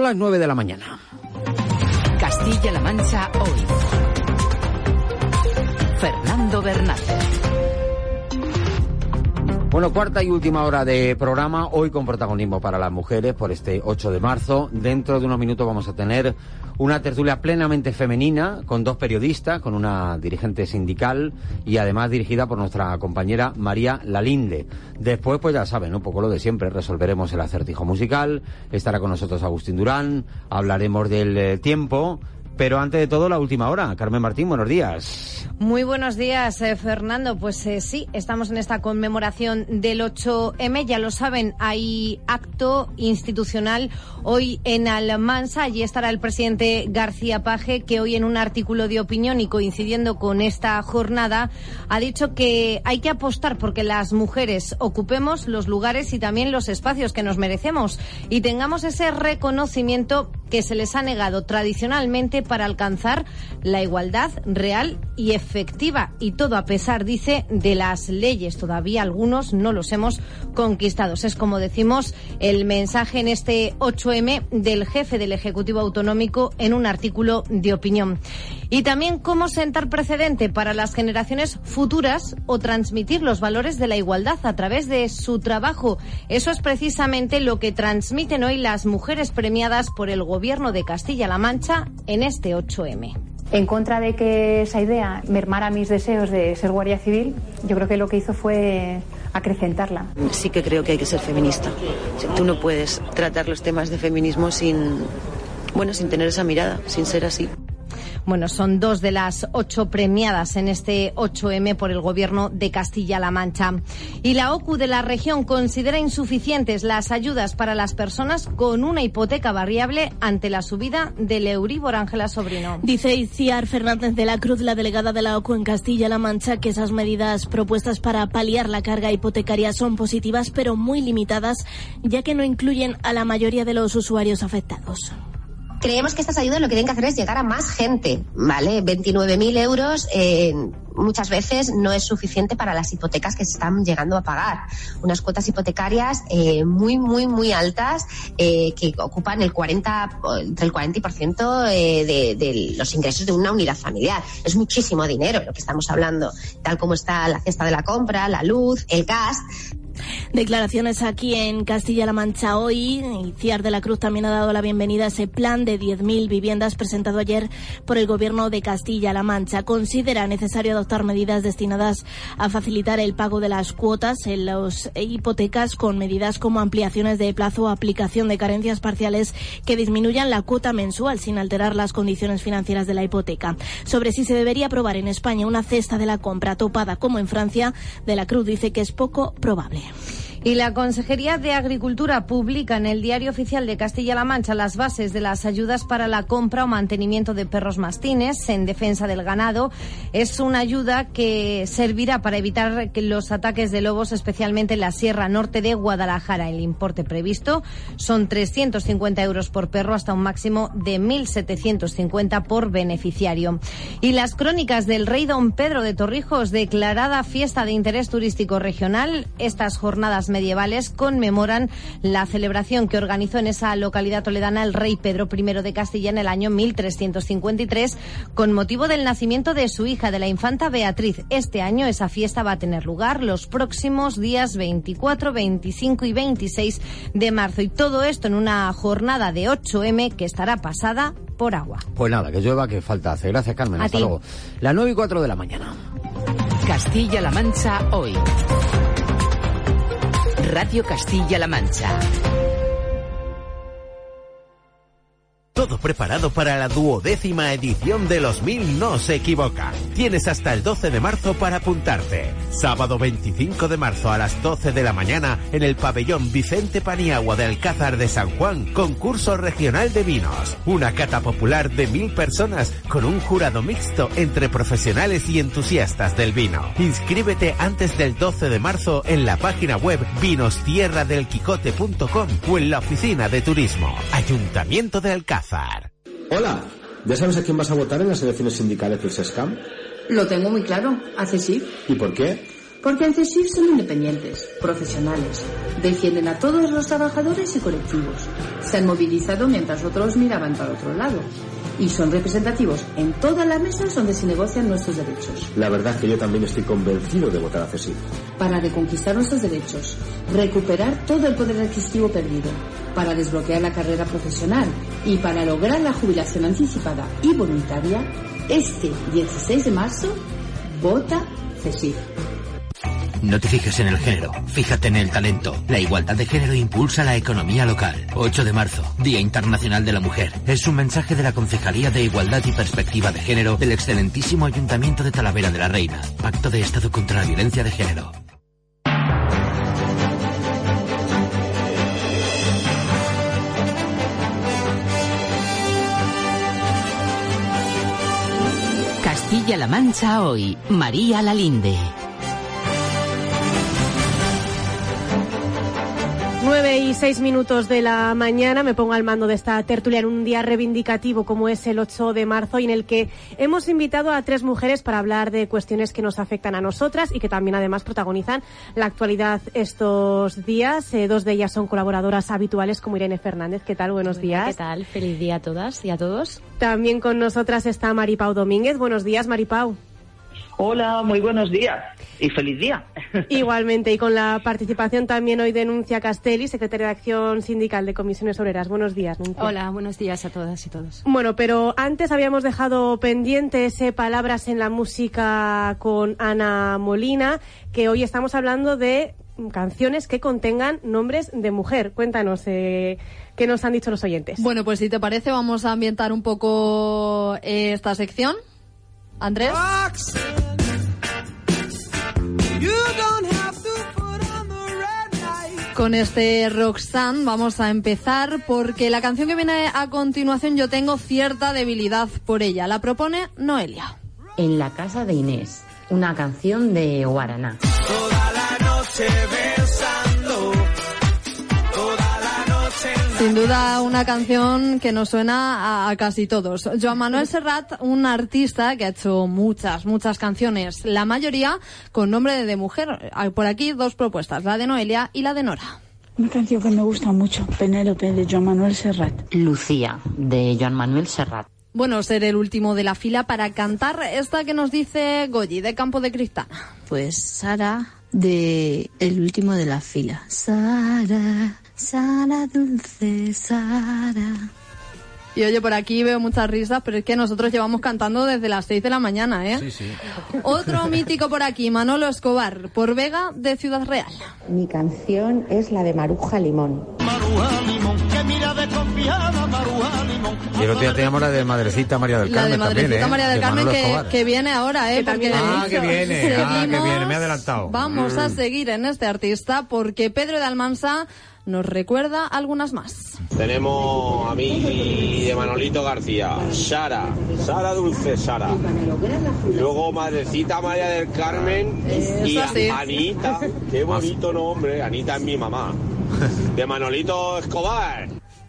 Las 9 de la mañana. Castilla-La Mancha hoy. Fernando Bernal. Bueno, cuarta y última hora de programa, hoy con protagonismo para las mujeres por este 8 de marzo. Dentro de unos minutos vamos a tener una tertulia plenamente femenina con dos periodistas, con una dirigente sindical y además dirigida por nuestra compañera María Lalinde. Después, pues ya saben, un poco lo de siempre, resolveremos el acertijo musical, estará con nosotros Agustín Durán, hablaremos del eh, tiempo, pero antes de todo, la última hora. Carmen Martín, buenos días. Muy buenos días, eh, Fernando. Pues eh, sí, estamos en esta conmemoración del 8M. Ya lo saben, hay acto institucional hoy en Almansa. Allí estará el presidente García Paje, que hoy en un artículo de opinión y coincidiendo con esta jornada, ha dicho que hay que apostar porque las mujeres ocupemos los lugares y también los espacios que nos merecemos y tengamos ese reconocimiento que se les ha negado tradicionalmente para alcanzar la igualdad real y efectiva. Y todo a pesar, dice, de las leyes. Todavía algunos no los hemos conquistado. Es como decimos el mensaje en este 8M del jefe del Ejecutivo Autonómico en un artículo de opinión. Y también cómo sentar precedente para las generaciones futuras o transmitir los valores de la igualdad a través de su trabajo. Eso es precisamente lo que transmiten hoy las mujeres premiadas por el Gobierno de Castilla-La Mancha en este este 8M. En contra de que esa idea mermara mis deseos de ser guardia civil, yo creo que lo que hizo fue acrecentarla. Sí que creo que hay que ser feminista. Tú no puedes tratar los temas de feminismo sin, bueno, sin tener esa mirada, sin ser así. Bueno, son dos de las ocho premiadas en este 8M por el Gobierno de Castilla-La Mancha. Y la OCU de la región considera insuficientes las ayudas para las personas con una hipoteca variable ante la subida del Euribor. Ángela Sobrino. Dice Iciar Fernández de la Cruz, la delegada de la OCU en Castilla-La Mancha, que esas medidas propuestas para paliar la carga hipotecaria son positivas, pero muy limitadas, ya que no incluyen a la mayoría de los usuarios afectados creemos que estas ayudas lo que tienen que hacer es llegar a más gente, ¿vale? 29.000 euros eh, muchas veces no es suficiente para las hipotecas que se están llegando a pagar. Unas cuotas hipotecarias eh, muy, muy, muy altas eh, que ocupan el 40, entre el 40% eh, de, de los ingresos de una unidad familiar. Es muchísimo dinero lo que estamos hablando, tal como está la cesta de la compra, la luz, el gas, Declaraciones aquí en Castilla-La Mancha hoy. Ciar de la Cruz también ha dado la bienvenida a ese plan de 10.000 viviendas presentado ayer por el Gobierno de Castilla-La Mancha. Considera necesario adoptar medidas destinadas a facilitar el pago de las cuotas en las hipotecas con medidas como ampliaciones de plazo o aplicación de carencias parciales que disminuyan la cuota mensual sin alterar las condiciones financieras de la hipoteca. Sobre si se debería aprobar en España una cesta de la compra topada como en Francia, de la Cruz dice que es poco probable yeah y la Consejería de Agricultura publica en el Diario Oficial de Castilla-La Mancha las bases de las ayudas para la compra o mantenimiento de perros mastines en defensa del ganado. Es una ayuda que servirá para evitar los ataques de lobos, especialmente en la Sierra Norte de Guadalajara. El importe previsto son 350 euros por perro hasta un máximo de 1.750 por beneficiario. Y las crónicas del rey don Pedro de Torrijos, declarada fiesta de interés turístico regional, estas jornadas medievales conmemoran la celebración que organizó en esa localidad toledana el rey Pedro I de Castilla en el año 1353 con motivo del nacimiento de su hija, de la infanta Beatriz. Este año esa fiesta va a tener lugar los próximos días 24, 25 y 26 de marzo. Y todo esto en una jornada de 8M que estará pasada por agua. Pues nada, que llueva, que falta hace. Gracias, Carmen. Hasta luego. La 9 y 4 de la mañana. Castilla-La Mancha hoy. Radio Castilla-La Mancha. Todo preparado para la duodécima edición de Los Mil No se equivoca. Tienes hasta el 12 de marzo para apuntarte. Sábado 25 de marzo a las 12 de la mañana en el pabellón Vicente Paniagua de Alcázar de San Juan, concurso regional de vinos. Una cata popular de mil personas con un jurado mixto entre profesionales y entusiastas del vino. Inscríbete antes del 12 de marzo en la página web vinostierradelquicote.com o en la oficina de turismo. Ayuntamiento de Alcázar. Hola, ¿ya sabes a quién vas a votar en las elecciones sindicales del SESCAM? Lo tengo muy claro, sí. ¿Y por qué? Porque en CESIF son independientes, profesionales, defienden a todos los trabajadores y colectivos. Se han movilizado mientras otros miraban para otro lado. Y son representativos en todas las mesas donde se negocian nuestros derechos. La verdad es que yo también estoy convencido de votar a CESIF. Para reconquistar nuestros derechos, recuperar todo el poder adquisitivo perdido, para desbloquear la carrera profesional y para lograr la jubilación anticipada y voluntaria, este 16 de marzo, vota CESIF. No te fijes en el género, fíjate en el talento. La igualdad de género impulsa la economía local. 8 de marzo, Día Internacional de la Mujer. Es un mensaje de la Concejalía de Igualdad y Perspectiva de Género del excelentísimo Ayuntamiento de Talavera de la Reina. Pacto de Estado contra la Violencia de Género. Castilla-La Mancha hoy. María Lalinde. 9 y 6 minutos de la mañana me pongo al mando de esta tertulia en un día reivindicativo como es el 8 de marzo y en el que hemos invitado a tres mujeres para hablar de cuestiones que nos afectan a nosotras y que también además protagonizan la actualidad estos días. Eh, dos de ellas son colaboradoras habituales como Irene Fernández. ¿Qué tal? Buenos días. ¿Qué tal? Feliz día a todas y a todos. También con nosotras está Maripau Domínguez. Buenos días, Maripau. Hola, muy buenos días y feliz día. Igualmente, y con la participación también hoy de Nuncia Castelli, secretaria de Acción Sindical de Comisiones Obreras. Buenos días, Nuncia. Hola, buenos días a todas y todos. Bueno, pero antes habíamos dejado pendiente ese Palabras en la Música con Ana Molina, que hoy estamos hablando de canciones que contengan nombres de mujer. Cuéntanos, eh, ¿qué nos han dicho los oyentes? Bueno, pues si te parece, vamos a ambientar un poco eh, esta sección. Andrés. Con este Roxanne vamos a empezar porque la canción que viene a continuación yo tengo cierta debilidad por ella. La propone Noelia. En la casa de Inés, una canción de Guaraná. Toda la noche. Sin duda una canción que nos suena a, a casi todos. Joan Manuel Serrat, un artista que ha hecho muchas, muchas canciones, la mayoría con nombre de, mujer. Hay por aquí dos propuestas, la de Noelia y la de Nora. Una canción que me gusta mucho, Penélope, de Joan Manuel Serrat. Lucía, de Joan Manuel Serrat. Bueno, ser el último de la fila para cantar esta que nos dice Goyi, de Campo de Cristal. Pues Sara, de El último de la fila. Sara, Sara dulce, Sara. Y oye, por aquí veo muchas risas, pero es que nosotros llevamos cantando desde las 6 de la mañana, ¿eh? Sí, sí. Otro mítico por aquí, Manolo Escobar, por Vega de Ciudad Real. Mi canción es la de Maruja Limón. Maruja Limón, que mira desconfiada, Maruja Limón. Y el otro día teníamos la de Madrecita María del La Carmen de Madrecita también, ¿eh? María del De Carmen Manolo que, Escobar. que viene ahora, ¿eh? Porque Ah, que viene, ah, que viene, me he adelantado. Vamos a Mm. seguir en este artista porque Pedro de Almansa nos recuerda algunas más. Tenemos a mí de Manolito García, Sara, Sara Dulce Sara. Luego Madrecita María del Carmen y. Anita, qué bonito nombre, Anita es mi mamá. De Manolito Escobar.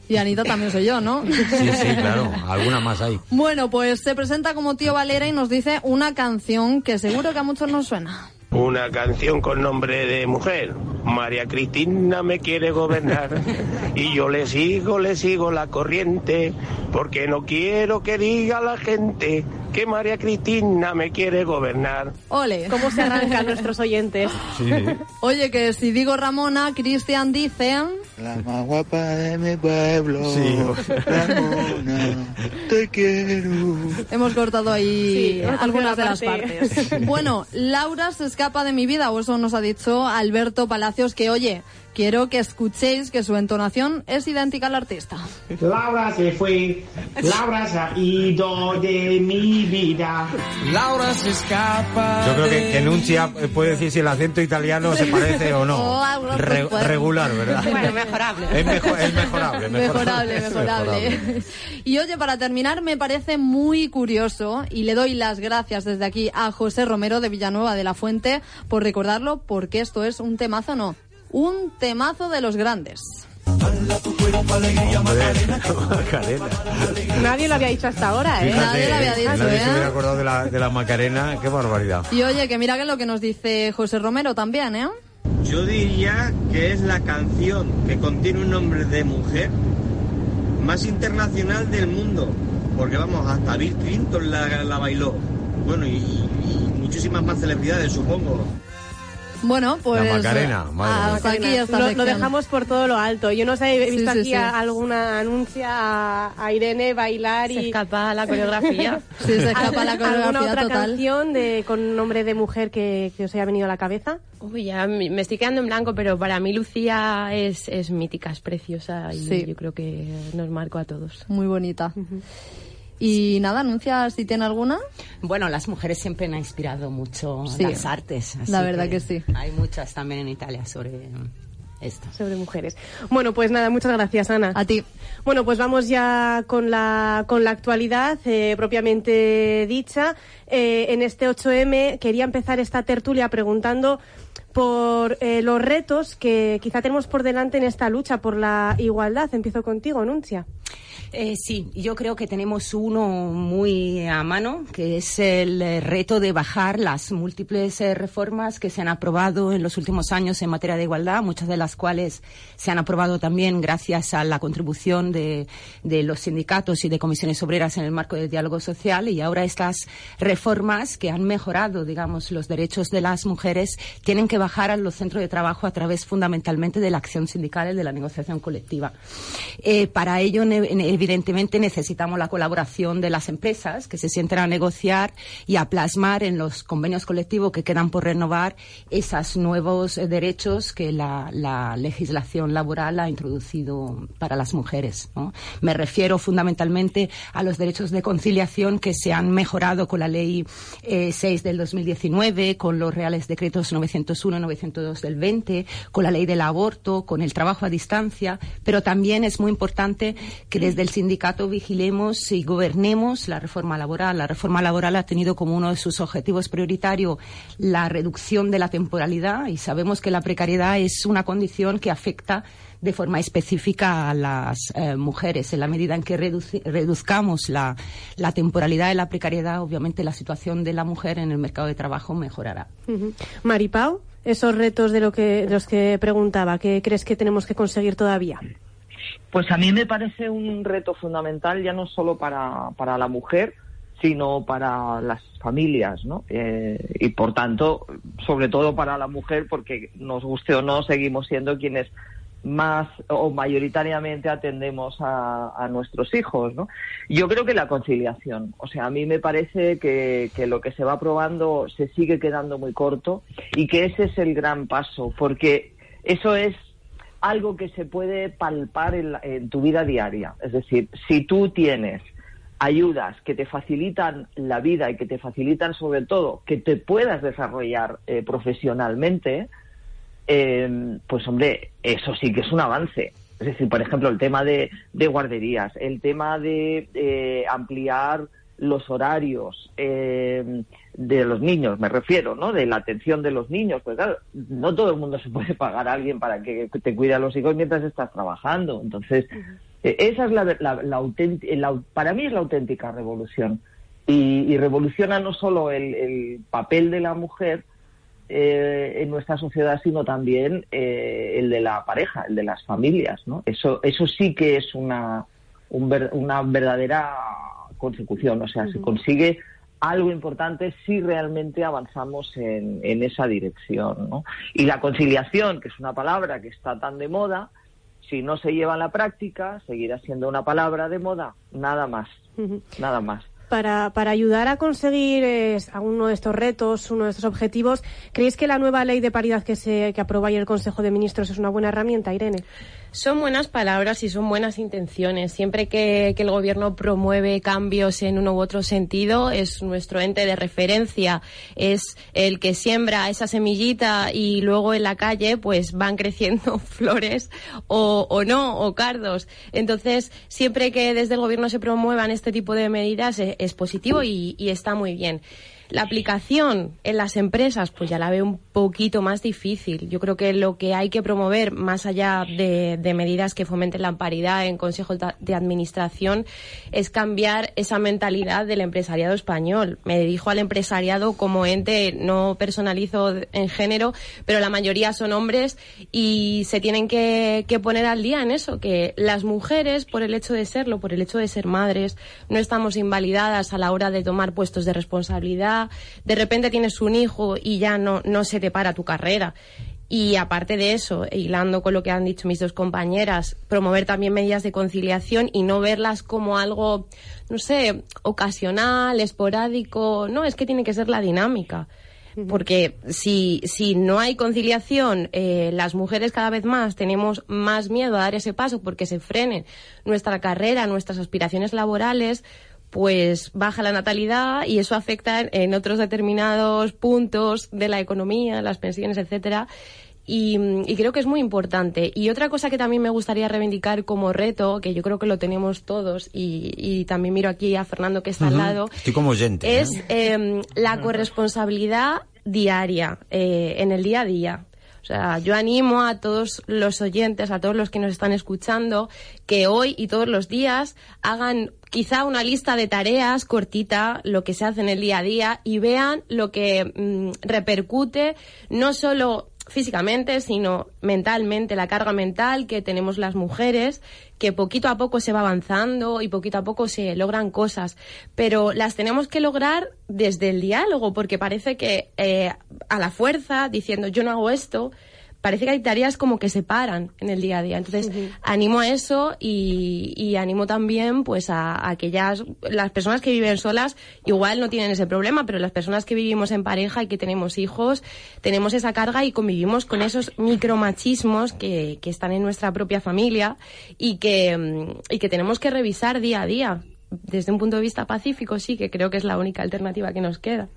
Y Anita también soy yo, ¿no? Sí, sí, claro. Alguna más hay. Bueno, pues se presenta como tío Valera y nos dice una canción que seguro que a muchos nos suena. Una canción con nombre de mujer. María Cristina me quiere gobernar y yo le sigo, le sigo la corriente porque no quiero que diga la gente que María Cristina me quiere gobernar. Ole. ¿Cómo se arrancan nuestros oyentes? Oye, que si digo Ramona, Cristian dice... La más guapa de mi pueblo. Sí. Ramona, te quiero. Hemos cortado ahí Sí, algunas de las la parte. partes. Bueno, Laura se escapa de mi vida, o eso nos ha dicho Alberto Palacios, que oye, quiero que escuchéis que su entonación es idéntica al artista. Laura se fue, Laura se ha ido de mi vida. Laura se escapa. Yo creo que, que Nuncia puede decir si el acento italiano se parece o no. Laura se Re- fue. regular, ¿verdad? Bueno, mejorable. Es, mejo- es mejorable. Mejorable, es mejorable. Y oye, para terminar, me parece muy curioso y le doy las gracias desde aquí a José Romero de Villanueva de la Fuente por recordarlo, porque esto es un temazo, no, un temazo de los grandes. Macarena. Nadie lo había dicho hasta ahora, ¿eh? Fíjate, Nadie lo había dicho, Nadie se ¿eh? hubiera acordado de la, de la Macarena. Qué barbaridad. Y oye, que mira que es lo que nos dice José Romero también, ¿eh? Yo diría que es la canción que contiene un nombre de mujer más internacional del mundo. Porque vamos, hasta Bill Clinton la, la bailó. Bueno, y, y muchísimas más celebridades, supongo. Bueno, pues... La Macarena, madre hasta aquí esta lo, lo dejamos por todo lo alto. Yo no sé, he visto sí, aquí sí. a- alguna anuncia a, a Irene bailar y... Se escapa la coreografía. Sí, se escapa la ¿Alguna coreografía otra total. canción de, con nombre de mujer que, que os haya venido a la cabeza? Uy, ya me estoy quedando en blanco, pero para mí Lucía es, es mítica, es preciosa y Sí. yo creo que nos marcó a todos. Muy bonita. Y nada, anuncia si tiene alguna. Bueno, las mujeres siempre han inspirado mucho Sí. las artes. así La verdad que sí. Hay muchas también en Italia sobre esto. Sobre mujeres. Bueno, pues nada, muchas gracias, Ana. A ti. Bueno, pues vamos ya con la, con la actualidad eh, propiamente dicha. Eh, en este 8M quería empezar esta tertulia preguntando por eh, los retos que quizá tenemos por delante en esta lucha por la igualdad. Empiezo contigo, Nuncia. Eh, sí, yo creo que tenemos uno muy a mano, que es el eh, reto de bajar las múltiples eh, reformas que se han aprobado en los últimos años en materia de igualdad, muchas de las cuales se han aprobado también gracias a la contribución de, de los sindicatos y de comisiones obreras en el marco del diálogo social. Y ahora estas reformas que han mejorado, digamos, los derechos de las mujeres tienen que bajar a los centros de trabajo a través fundamentalmente de la acción sindical y de la negociación colectiva. Eh, para ello, evidentemente, necesitamos la colaboración de las empresas que se sienten a negociar y a plasmar en los convenios colectivos que quedan por renovar esos nuevos eh, derechos que la, la legislación laboral ha introducido para las mujeres. Me refiero fundamentalmente a los derechos de conciliación que se han mejorado con la Ley eh, 6 del 2019, con los Reales Decretos 901 y 902 del 20, con la Ley del Aborto, con el trabajo a distancia, pero también es muy importante que desde el sindicato vigilemos y gobernemos la reforma laboral. La reforma laboral ha tenido como uno de sus objetivos prioritarios la reducción de la temporalidad y sabemos que la precariedad es una condición que afecta de forma específica a las eh, mujeres. En la medida en que reduzcamos la, temporalidad y la precariedad, obviamente la situación de la mujer en el mercado de trabajo mejorará. Ujú. Maripau, esos retos de, lo que, de los que preguntaba, ¿qué crees que tenemos que conseguir todavía? Pues a mí me parece un reto fundamental ya no solo para, para la mujer, sino para las familias, ¿no? Eh, y por tanto, sobre todo para la mujer, porque nos guste o no, seguimos siendo quienes más o mayoritariamente atendemos a, nuestros hijos, ¿no? Yo creo que la conciliación, o sea, a mí me parece que, que lo que se va aprobando se sigue quedando muy corto y que ese es el gran paso, porque eso es algo que se puede palpar en, la- en tu vida diaria. Es decir, si tú tienes ayudas que te facilitan la vida y que te facilitan sobre todo que te puedas desarrollar eh, profesionalmente, eh, pues hombre, eso sí que es un avance. Es decir, por ejemplo, el tema de, de guarderías, el tema de eh, ampliar los horarios eh, de los niños, me refiero, ¿no? De la atención de los niños, pues claro, no todo el mundo se puede pagar a alguien para que te cuide a los hijos mientras estás trabajando. Entonces, eh, esa es la, la- la la- para mí es la auténtica revolución. Y, y revoluciona no solo el, el papel de la mujer eh, en nuestra sociedad, sino también eh, el de la pareja, el de las familias. ¿no? Eso, eso sí que es una, un ver- una verdadera consecución. O sea, se consigue algo importante si realmente avanzamos en, en esa dirección. ¿no? Y la conciliación, que es una palabra que está tan de moda, si no se lleva a la práctica, seguirá siendo una palabra de moda, nada más, nada más. Para, para ayudar a conseguir eh, uno de estos retos, uno de estos objetivos, ¿creéis que la nueva ley de paridad que se que aprobó ayer el Consejo de Ministros es una buena herramienta, Irene? Son buenas palabras y son buenas intenciones. Siempre que, el gobierno promueve cambios en uno u otro sentido, es nuestro ente de referencia, es el que siembra esa semillita y luego en la calle pues van creciendo flores o, o no, o cardos. Entonces, siempre que desde el gobierno se promuevan este tipo de medidas eh, es positivo y está muy bien. La aplicación en las empresas, pues ya la veo un poquito más difícil. Yo creo que lo que hay que promover, más allá de, medidas que fomenten la paridad en consejos de- administración, es cambiar esa mentalidad del empresariado español. Me dirijo al empresariado como ente, no personalizo en género, pero la mayoría son hombres y se tienen que poner al día en eso, que las mujeres, por el hecho de serlo, por el hecho de ser madres, no estamos invalidadas a la hora de tomar puestos de responsabilidad. De repente tienes un hijo y ya no, no se te para tu carrera. Y aparte de eso, hilando con lo que han dicho mis dos compañeras, promover también medidas de conciliación y no verlas como algo, no sé, ocasional, esporádico. No, es que tiene que ser la dinámica. Porque si, si no hay conciliación, eh, las mujeres cada vez más tenemos más miedo a dar ese paso porque se frenen nuestra carrera, nuestras aspiraciones laborales, pues baja la natalidad y eso afecta en otros determinados puntos de la economía, las pensiones, etcétera. Y, y creo que es muy importante. Y otra cosa que también me gustaría reivindicar como reto, que yo creo que lo tenemos todos, y, y también miro aquí a Fernando que está al lado, Estoy como oyente. es ¿eh? eh, la corresponsabilidad diaria, eh, en el día a día. O sea, yo animo a todos los oyentes, a todos los que nos están escuchando, que hoy y todos los días hagan quizá una lista de tareas cortita, lo que se hace en el día a día, y vean lo que mm, repercute no solo físicamente, sino mentalmente, la carga mental que tenemos las mujeres, que poquito a poco se va avanzando y poquito a poco se logran cosas, pero las tenemos que lograr desde el diálogo, porque parece que eh, a la fuerza, diciendo yo no hago esto, parece que hay tareas como que se paran en el día a día. Entonces, animo a eso y, y animo también pues a, a aquellas, las personas que viven solas igual no tienen ese problema, pero las personas que vivimos en pareja y que tenemos hijos, tenemos esa carga y convivimos con esos micromachismos que, que están en nuestra propia familia y que, mm, y que tenemos que revisar día a día. Desde un punto de vista pacífico, sí, que creo que es la única alternativa que nos queda.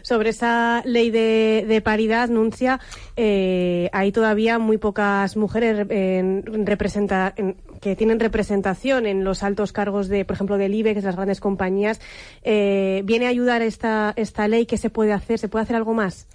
Sobre esa ley de, de paridad, Nuncia, eh, hay todavía muy pocas mujeres en representa- en- que tienen representación en los altos cargos de, por ejemplo, del IBEX, las grandes compañías. Eh, ¿Viene a ayudar esta, esta ley? ¿Qué se puede hacer? ¿Se puede hacer algo más?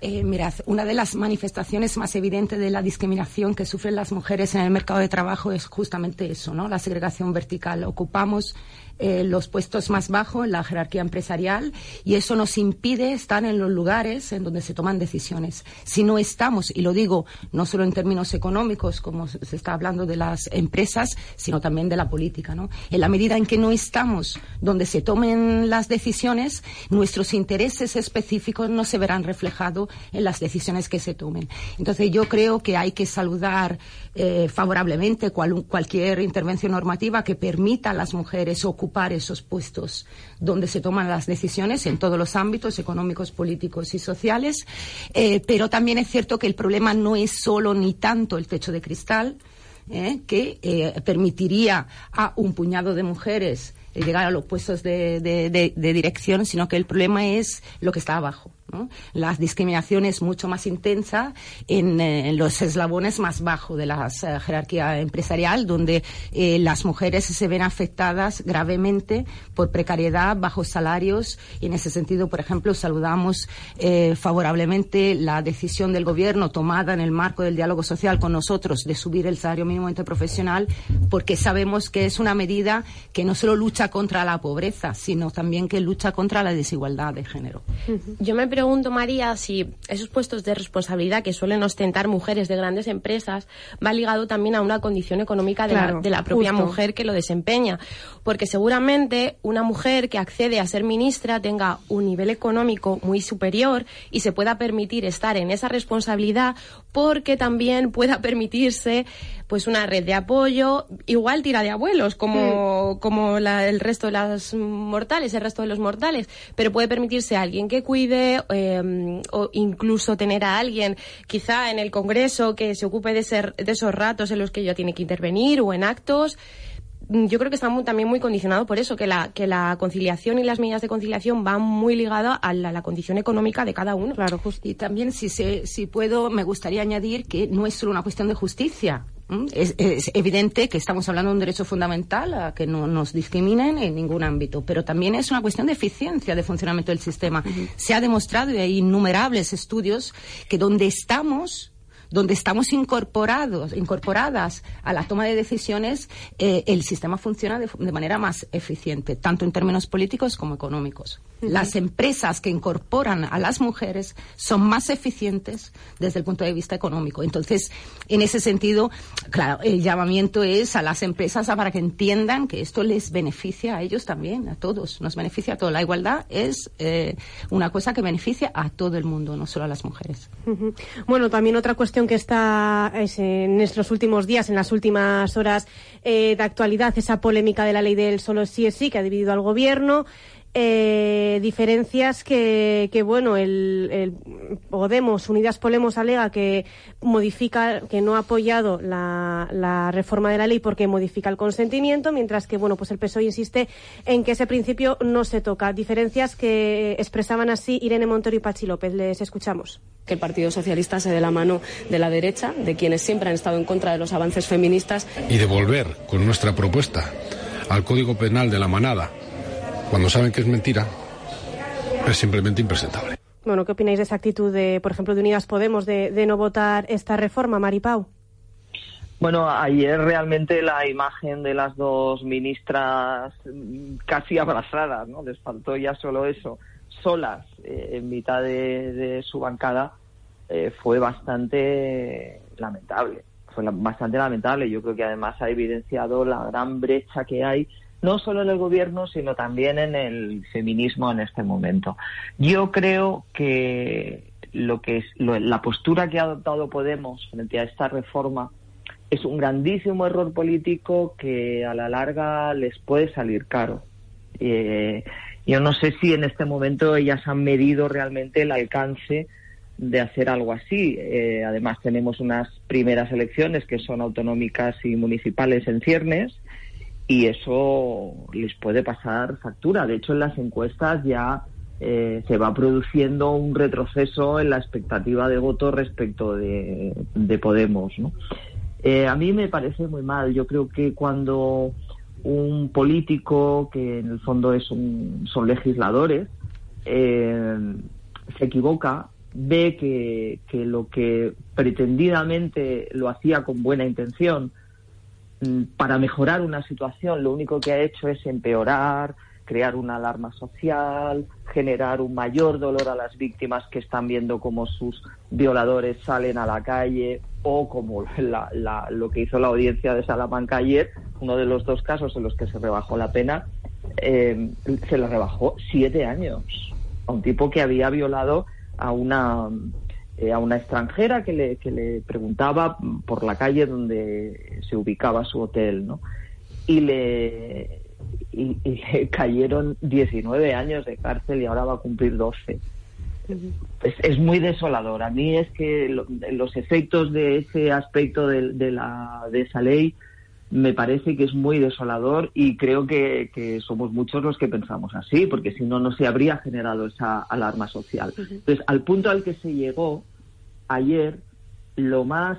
Eh, mirad, una de las manifestaciones más evidentes de la discriminación que sufren las mujeres en el mercado de trabajo es justamente eso, ¿no? La segregación vertical. Ocupamos eh, los puestos más bajos en la jerarquía empresarial y eso nos impide estar en los lugares en donde se toman decisiones. Si no estamos, y lo digo no solo en términos económicos, como se está hablando de las empresas, sino también de la política, ¿no? En la medida en que no estamos donde se tomen las decisiones, nuestros intereses específicos no se verán reflejados en las decisiones que se tomen. Entonces yo creo que hay que saludar eh, favorablemente cual- cualquier intervención normativa que permita a las mujeres ocupar esos puestos donde se toman las decisiones en todos los ámbitos económicos, políticos y sociales. Eh, pero también es cierto que el problema no es solo ni tanto el techo de cristal, ¿eh? que eh, permitiría a un puñado de mujeres llegar a los puestos de dirección, sino que el problema es lo que está abajo. ¿No? La discriminación es mucho más intensa en, eh, en los eslabones más bajos de la eh, jerarquía empresarial, donde eh, las mujeres se ven afectadas gravemente por precariedad, bajos salarios. Y en ese sentido, por ejemplo, saludamos eh, favorablemente la decisión del Gobierno tomada en el marco del diálogo social con nosotros de subir el salario mínimo interprofesional, porque sabemos que es una medida que no solo lucha contra la pobreza, sino también que lucha contra la desigualdad de género. Yo me pregunto, María, si esos puestos de responsabilidad que suelen ostentar mujeres de grandes empresas va ligado también a una condición económica de, Claro, la, de la propia justo. mujer que lo desempeña. Porque seguramente una mujer que accede a ser ministra tenga un nivel económico muy superior y se pueda permitir estar en esa responsabilidad porque también pueda permitirse pues una red de apoyo, igual tira de abuelos, como, como la- el resto de las mortales, el resto de los mortales, pero puede permitirse a alguien que cuide eh, o incluso tener a alguien quizá en el Congreso que se ocupe de, ser, de esos ratos en los que ella tiene que intervenir o en actos. Mm, Yo creo que está muy- también muy condicionado por eso, que la, que la conciliación y las medidas de conciliación van muy ligadas a la, la condición económica de cada uno. Claro, justo. Y también, si, se, si puedo, me gustaría añadir que no es solo una cuestión de justicia. Es, es evidente que estamos hablando de un derecho fundamental a que no nos discriminen en ningún ámbito, pero también es una cuestión de eficiencia de funcionamiento del sistema. Se ha demostrado, y hay innumerables estudios, que donde estamos donde estamos incorporados, incorporadas a la toma de decisiones, eh, el sistema funciona de, de manera más eficiente, tanto en términos políticos como económicos. Las empresas que incorporan a las mujeres son más eficientes desde el punto de vista económico. Entonces, en ese sentido, claro, el llamamiento es a las empresas para que entiendan que esto les beneficia a ellos también, a todos, nos beneficia a todos. La igualdad es eh, una cosa que beneficia a todo el mundo, no solo a las mujeres. Bueno, también otra cuestión que está es, en estos últimos días, en las últimas horas eh, de actualidad, esa polémica de la ley del solo sí es sí, que ha dividido al gobierno. Eh, diferencias que, que bueno, el, el Podemos, Unidas Podemos alega que modifica, que no ha apoyado la, la reforma de la ley porque modifica el consentimiento, mientras que bueno, pues el PSOE insiste en que ese principio no se toca. Diferencias que expresaban así Irene Montero y Pachi López. Les escuchamos. que el Partido Socialista se dé la mano de la derecha, de quienes siempre han estado en contra de los avances feministas. y de volver con nuestra propuesta al Código Penal de la manada, cuando saben que es mentira, es simplemente impresentable. Bueno, ¿qué opináis de esa actitud de, por ejemplo, de Unidas Podemos de, de no votar esta reforma, Maripau? Bueno, ayer realmente la imagen de las dos ministras mm, casi abrazadas, ¿no? Les faltó ya solo eso, solas eh, en mitad de, de su bancada, eh, fue bastante lamentable. Fue la- bastante lamentable. Yo creo que además ha evidenciado la gran brecha que hay, no solo en el gobierno, sino también en el feminismo en este momento. Yo creo que lo que es lo- la postura que ha adoptado Podemos frente a esta reforma es un grandísimo error político que a la larga les puede salir caro. Eh, yo no sé si en este momento ellas han medido realmente el alcance de hacer algo así. Eh, además tenemos unas primeras elecciones que son autonómicas y municipales en ciernes y eso les puede pasar factura. De hecho, en las encuestas ya eh, se va produciendo un retroceso en la expectativa de voto respecto de, de Podemos. ¿no? Eh, a mí me parece muy mal. Yo creo que cuando un político, que en el fondo es un, son legisladores, eh, se equivoca, ve que, que lo que pretendidamente lo hacía con buena intención, para mejorar una situación, lo único que ha hecho es empeorar, crear una alarma social, generar un mayor dolor a las víctimas que están viendo cómo sus violadores salen a la calle o como la- la- lo que hizo la audiencia de Salamanca ayer, uno de los dos casos en los que se rebajó la pena, eh, se le rebajó siete años a un tipo que había violado a una eh, a una extranjera que le, que le preguntaba por la calle donde se ubicaba su hotel, ¿no? Y le, y, y le cayeron 19 años de cárcel y ahora va a cumplir 12. Es, es muy desolador. A mí es que lo- los efectos de ese aspecto de, de la, de esa ley me parece que es muy desolador y creo que, que somos muchos los que pensamos así, porque si no, no se habría generado esa alarma social. Entonces, al punto al que se llegó ayer, lo más,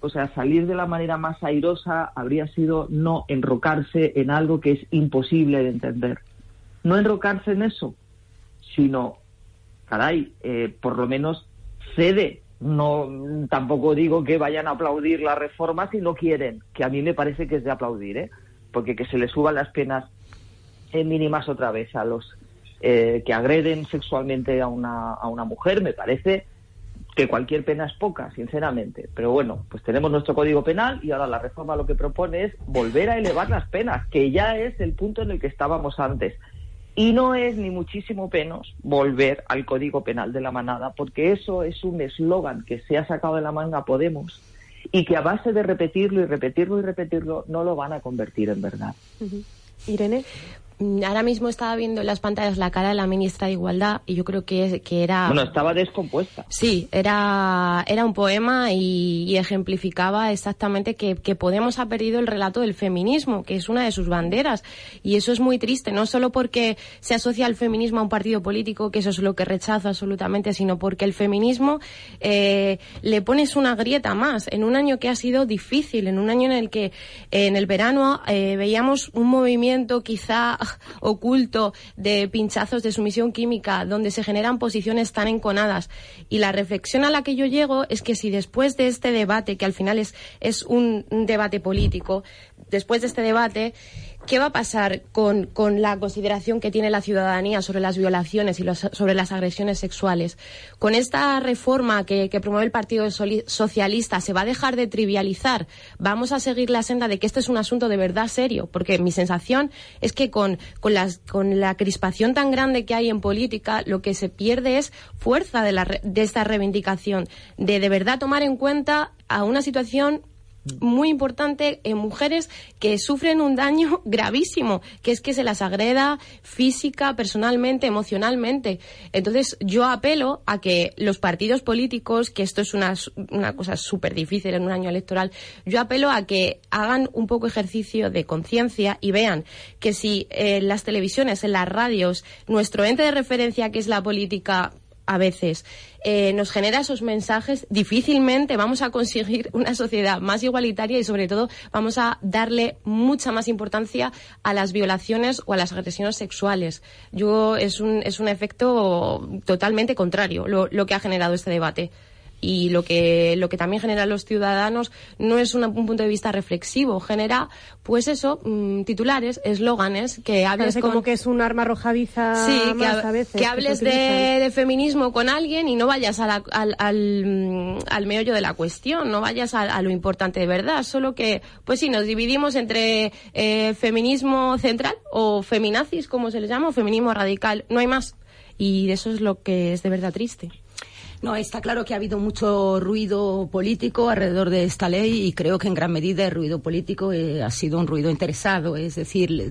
o sea, salir de la manera más airosa habría sido no enrocarse en algo que es imposible de entender. No enrocarse en eso, sino, caray, eh, por lo menos cede. No, tampoco digo que vayan a aplaudir la reforma si no quieren, que a mí me parece que es de aplaudir, ¿eh? porque que se le suban las penas eh, mínimas otra vez a los eh, que agreden sexualmente a una, a una mujer, me parece que cualquier pena es poca, sinceramente. Pero bueno, pues tenemos nuestro Código Penal y ahora la reforma lo que propone es volver a elevar las penas, que ya es el punto en el que estábamos antes. Y no es ni muchísimo menos volver al Código Penal de la manada, porque eso es un eslogan que se ha sacado de la manga Podemos y que a base de repetirlo y repetirlo y repetirlo no lo van a convertir en verdad. Irene. Mm, ahora mismo estaba viendo en las pantallas la cara de la ministra de Igualdad y yo creo que, que era... Bueno, estaba descompuesta. Sí, era, era un poema y, y ejemplificaba exactamente que, que Podemos ha perdido el relato del feminismo, que es una de sus banderas. Y eso es muy triste, no solo porque se asocia el feminismo a un partido político, que eso es lo que rechazo absolutamente, sino porque el feminismo eh, le pones una grieta más en un año que ha sido difícil, en un año en el que eh, en el verano eh, veíamos un movimiento quizá oculto de pinchazos de sumisión química, donde se generan posiciones tan enconadas. Y la reflexión a la que yo llego es que si después de este debate, que al final es, es un, un debate político, después de este debate, ¿Qué va a pasar con, con, la consideración que tiene la ciudadanía sobre las violaciones y los, sobre las agresiones sexuales? Con esta reforma que, promueve el Partido Socialista, ¿se va a dejar de trivializar? ¿Vamos a seguir la senda de que este es un asunto de verdad serio? Porque mi sensación es que con, con, las, con la crispación tan grande que hay en política, lo que se pierde es fuerza de, la, de esta reivindicación, de de verdad tomar en cuenta a una situación muy importante en mujeres que sufren un daño gravísimo, que es que se las agreda física, personalmente, emocionalmente. Entonces, yo apelo a que los partidos políticos, que esto es una, una cosa súper difícil en un año electoral, yo apelo a que hagan un poco ejercicio de conciencia y vean que si en las televisiones, en las radios, nuestro ente de referencia, que es la política, a veces eh, nos genera esos mensajes, difícilmente vamos a conseguir una sociedad más igualitaria y sobre todo vamos a darle mucha más importancia a las violaciones o a las agresiones sexuales. Yo es un, es un efecto totalmente contrario lo, lo que ha generado este debate y lo que, lo que también genera los ciudadanos no es una, un punto de vista reflexivo, genera, pues eso, mmm, titulares, eslóganes, que hables como que es un arma arrojadiza sí, que, a veces, que hables de feminismo con alguien y no vayas a la- al, al, mm, al meollo de la cuestión, no vayas a, a lo importante de verdad, solo que, pues sí, nos dividimos entre eh, feminismo central o feminazis, como se les llama, o feminismo radical, no hay más. Y eso es lo que es de verdad triste. No, está claro que ha habido mucho ruido político alrededor de esta ley y creo que en gran medida el ruido político eh, ha sido un ruido interesado. Es decir,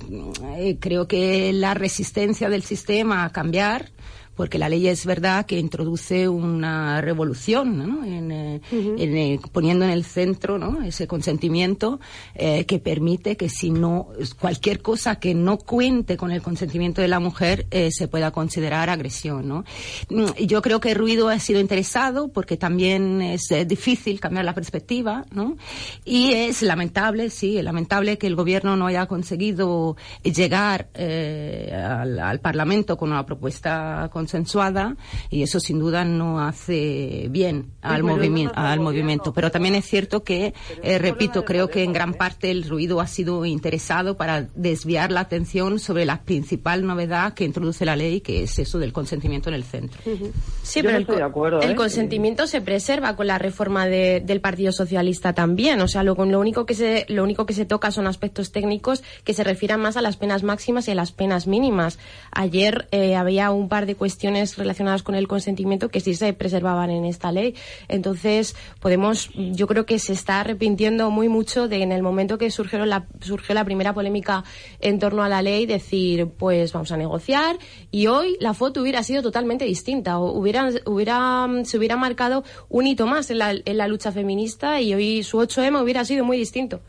eh, creo que la resistencia del sistema a cambiar porque la ley es verdad que introduce una revolución ¿no? en, eh, en, eh, poniendo en el centro ¿no? ese consentimiento eh, que permite que si no cualquier cosa que no cuente con el consentimiento de la mujer se pueda considerar agresión ¿no? Mm, yo creo que el ruido ha sido interesado porque también es difícil cambiar la perspectiva ¿no? y es lamentable sí es lamentable que el gobierno no haya conseguido llegar al, al Parlamento con una propuesta consensuada y eso sin duda no hace bien al, movimi- al movimiento. Pero también es cierto que, eh, repito, creo que en gran parte el ruido ha sido interesado para desviar la atención sobre la principal novedad que introduce la ley, que es eso del consentimiento en el centro. Sí, Yo pero no el, estoy co- de acuerdo, el ¿eh? consentimiento se preserva con la reforma de- del Partido Socialista también. O sea, lo, lo único que se lo único que se toca son aspectos técnicos que se refieran más a las penas máximas y a las penas mínimas. Ayer eh, había un par de cuestiones relacionadas con el consentimiento que sí se preservaban en esta ley. Entonces, podemos, yo creo que se está arrepintiendo muy mucho de en el momento que surgieron la, surgió la primera polémica en torno a la ley, decir, pues vamos a negociar y hoy la foto hubiera sido totalmente distinta. O hubiera, hubiera, se hubiera marcado un hito más en la, en la lucha feminista y hoy su 8M hubiera sido muy distinto.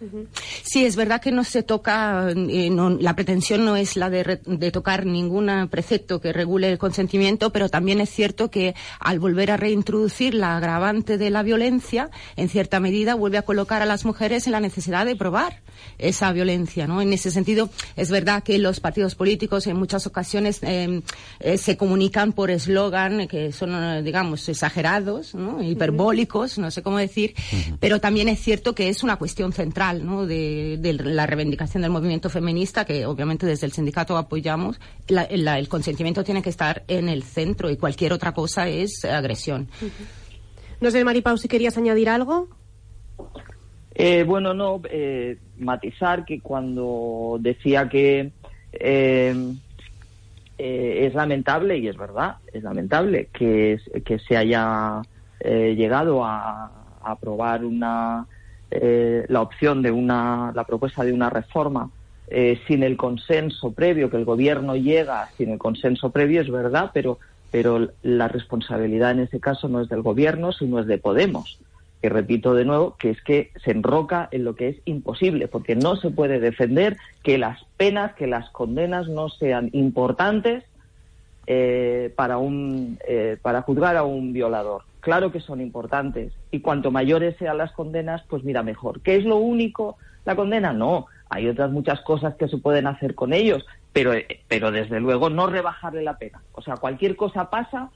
Sí, es verdad que no se toca, eh, no- la pretensión no es la de, de tocar ningún precepto que regule el consentimiento, pero también es cierto que al volver a reintroducir la agravante de la violencia, en cierta medida vuelve a colocar a las mujeres en la necesidad de probar esa violencia, ¿no? En ese sentido, es verdad que los partidos políticos en muchas ocasiones eh, eh, se comunican por eslogan que son, digamos, exagerados, ¿no? hiperbólicos, no sé cómo decir, pero también es cierto que es una cuestión central, ¿no? De, de la reivindicación del movimiento feminista, que obviamente desde el sindicato apoyamos. La- la- el consentimiento tiene que estar en el centro y cualquier otra cosa es agresión. No sé, Maripau, si querías añadir algo. Eh, bueno, no, eh, matizar que cuando decía que eh, eh, es lamentable, y es verdad, es lamentable que, se haya eh, llegado a, aprobar una, eh, la opción de una, la propuesta de una reforma sin el consenso previo, que el gobierno llega sin el consenso previo, es verdad, pero, pero la responsabilidad en ese caso no es del gobierno, sino es de Podemos. Que repito de nuevo, que es que se enroca en lo que es imposible, porque no se puede defender que las penas, que las condenas no sean importantes eh, para, un, eh, para juzgar a un violador. Claro que son importantes y cuanto mayores sean las condenas, pues mira mejor. ¿Qué es lo único? La condena no. Hay otras muchas cosas que se pueden hacer con ellos, pero, eh, pero desde luego no rebajarle la pena. O sea, cualquier cosa pasa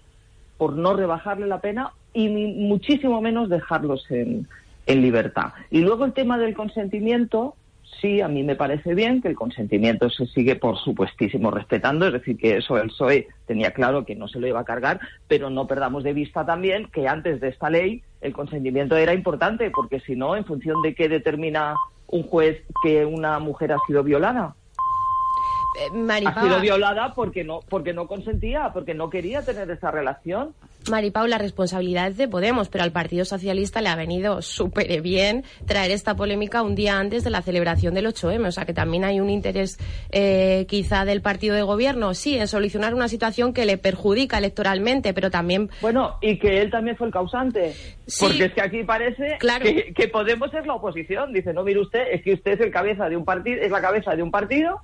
por no rebajarle la pena y muchísimo menos dejarlos en, en libertad. Y luego el tema del consentimiento, sí, a mí me parece bien que el consentimiento se sigue, por supuestísimo, respetando, es decir, que eso el PSOE tenía claro que no se lo iba a cargar, pero no perdamos de vista también que antes de esta ley el consentimiento era importante, porque si no, en función de qué determina un juez que una mujer ha sido violada. Ha sido violada porque no, porque no consentía, porque no quería tener esa relación. Maripau, la responsabilidad es de Podemos, pero al Partido Socialista le ha venido súper bien traer esta polémica un día antes de la celebración del 8M. O sea que también hay un interés eh, quizá del partido de gobierno, sí, en solucionar una situación que le perjudica electoralmente, pero también. Bueno, y que él también fue el causante. Sí. Porque es que aquí parece Claro. que, que Podemos es la oposición. Dice, no, mire usted, es que usted es el cabeza de un partido, es la cabeza de un partido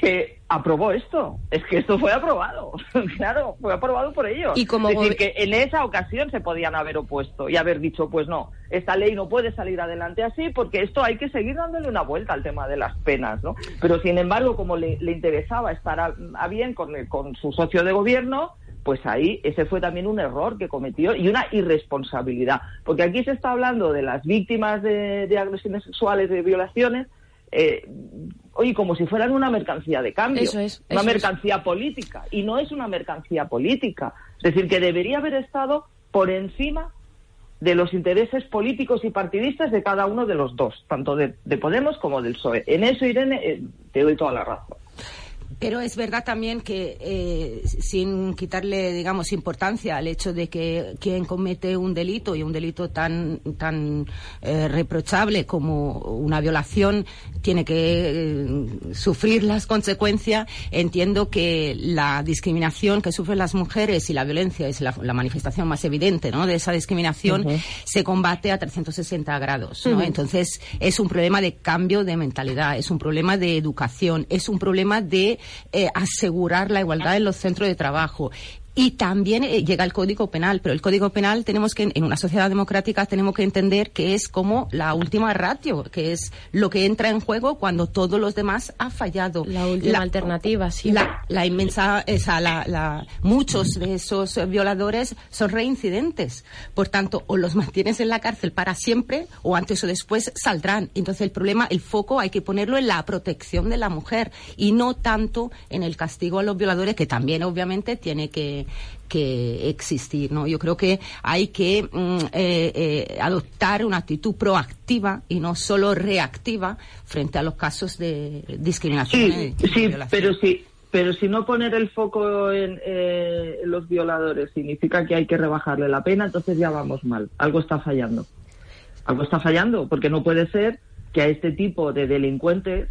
que aprobó esto. Es que esto fue aprobado. claro, fue aprobado por ellos. Y como es decir, que en esa ocasión se podían haber opuesto y haber dicho, pues no, esta ley no puede salir adelante así porque esto hay que seguir dándole una vuelta al tema de las penas, ¿no? Pero sin embargo, como le, le interesaba estar a, a bien con, el- con su socio de gobierno, pues ahí ese fue también un error que cometió y una irresponsabilidad. Porque aquí se está hablando de las víctimas de, de agresiones sexuales, de violaciones, eh, oye, como si fueran una mercancía de cambio, Eso es, una es. mercancía política. Y no es una mercancía política. Es decir, que debería haber estado por encima de los intereses políticos y partidistas de cada uno de los dos, tanto de, de Podemos como del PSOE. En eso, Irene, eh, te doy toda la razón. Pero es verdad también que, eh, sin quitarle, digamos, importancia al hecho de que quien comete un delito y un delito tan, tan eh, reprochable como una violación tiene que eh, sufrir las consecuencias, entiendo que la discriminación que sufren las mujeres y la violencia es la, la manifestación más evidente ¿no? de esa discriminación, se combate a 360 grados. ¿no? Entonces, es un problema de cambio de mentalidad, es un problema de educación, es un problema de eh, asegurar la igualdad en los centros de trabajo. Y también eh, llega el Código Penal, pero el Código Penal tenemos que, en una sociedad democrática, tenemos que entender que es como la última ratio, que es lo que entra en juego cuando todos los demás ha fallado. La última alternativa, sí. La, la inmensa, esa, la, la- muchos de esos violadores son reincidentes. Por tanto, o los mantienes en la cárcel para siempre, o antes o después saldrán. Entonces, el problema, el foco hay que ponerlo en la protección de la mujer y no tanto en el castigo a los violadores, que también, obviamente, tiene que que existir, ¿no? Yo creo que hay que mm, eh, eh, adoptar una actitud proactiva y no solo reactiva frente a los casos de discriminación. Sí, y sí, pero sí. Pero si no poner el foco en, eh, en los violadores significa que hay que rebajarle la pena, entonces ya vamos mal. Algo está fallando. Algo está fallando, porque no puede ser que a este tipo de delincuentes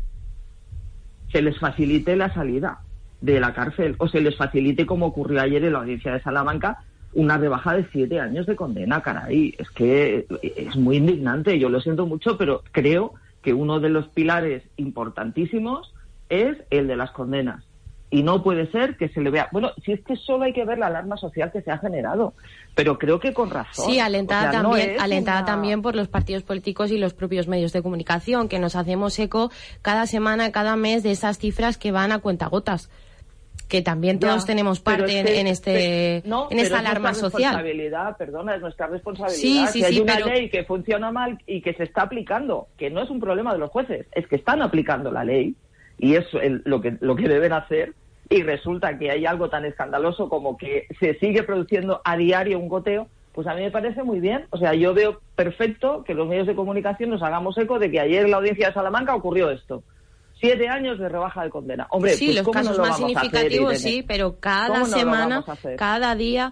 se les facilite la salida de la cárcel o se les facilite, como ocurrió ayer en la audiencia de Salamanca, una rebaja de siete años de condena, caray. Es que es muy indignante, yo lo siento mucho, pero creo que uno de los pilares importantísimos es el de las condenas. Y no puede ser que se le vea. Bueno, si es que solo hay que ver la alarma social que se ha generado, pero creo que con razón. Sí, alentada O sea, no también, alentada una- también por los partidos políticos y los propios medios de comunicación, que nos hacemos eco cada semana, cada mes de esas cifras que van a cuentagotas. Que también todos Ya, tenemos parte es en, que- en este, no, en esta es alarma social. responsabilidad, perdona, es nuestra responsabilidad. Sí, sí, si hay sí, una pero- ley que funciona mal y que se está aplicando, que no es un problema de los jueces, es que están aplicando la ley y es el- lo que lo que deben hacer y resulta que hay algo tan escandaloso como que se sigue produciendo a diario un goteo, pues a mí me parece muy bien. O sea, yo veo perfecto que los medios de comunicación nos hagamos eco de que ayer en la audiencia de Salamanca ocurrió esto. Siete años de rebaja de condena. Hombre, sí, pues los ¿cómo no casos lo más hacer, significativos, sí, pero cada ¿Cómo no lo semana, cada día,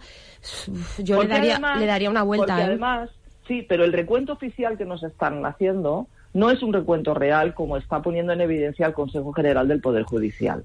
yo le daría, además- le daría una vuelta. Porque ¿eh? además, sí, pero el recuento oficial que nos están haciendo no es un recuento real como está poniendo en evidencia el Consejo General del Poder Judicial.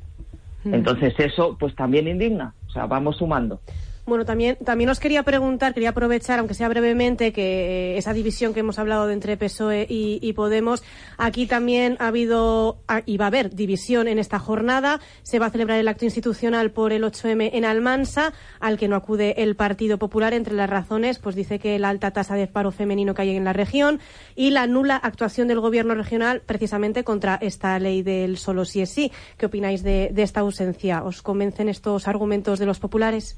Entonces eso pues también indigna, o sea, vamos sumando. Bueno, también, también os quería preguntar, quería aprovechar, aunque sea brevemente, que eh, esa división que hemos hablado de entre PSOE y, Podemos, aquí también ha habido ah, y va a haber división en esta jornada. Se va a celebrar el acto institucional por el 8M en Almansa, al que no acude el Partido Popular. Entre las razones, pues dice que la alta tasa de paro femenino que hay en la región y la nula actuación del Gobierno regional precisamente contra esta ley del solo sí es sí. ¿Qué opináis de esta ausencia? ¿Os convencen estos argumentos de los populares?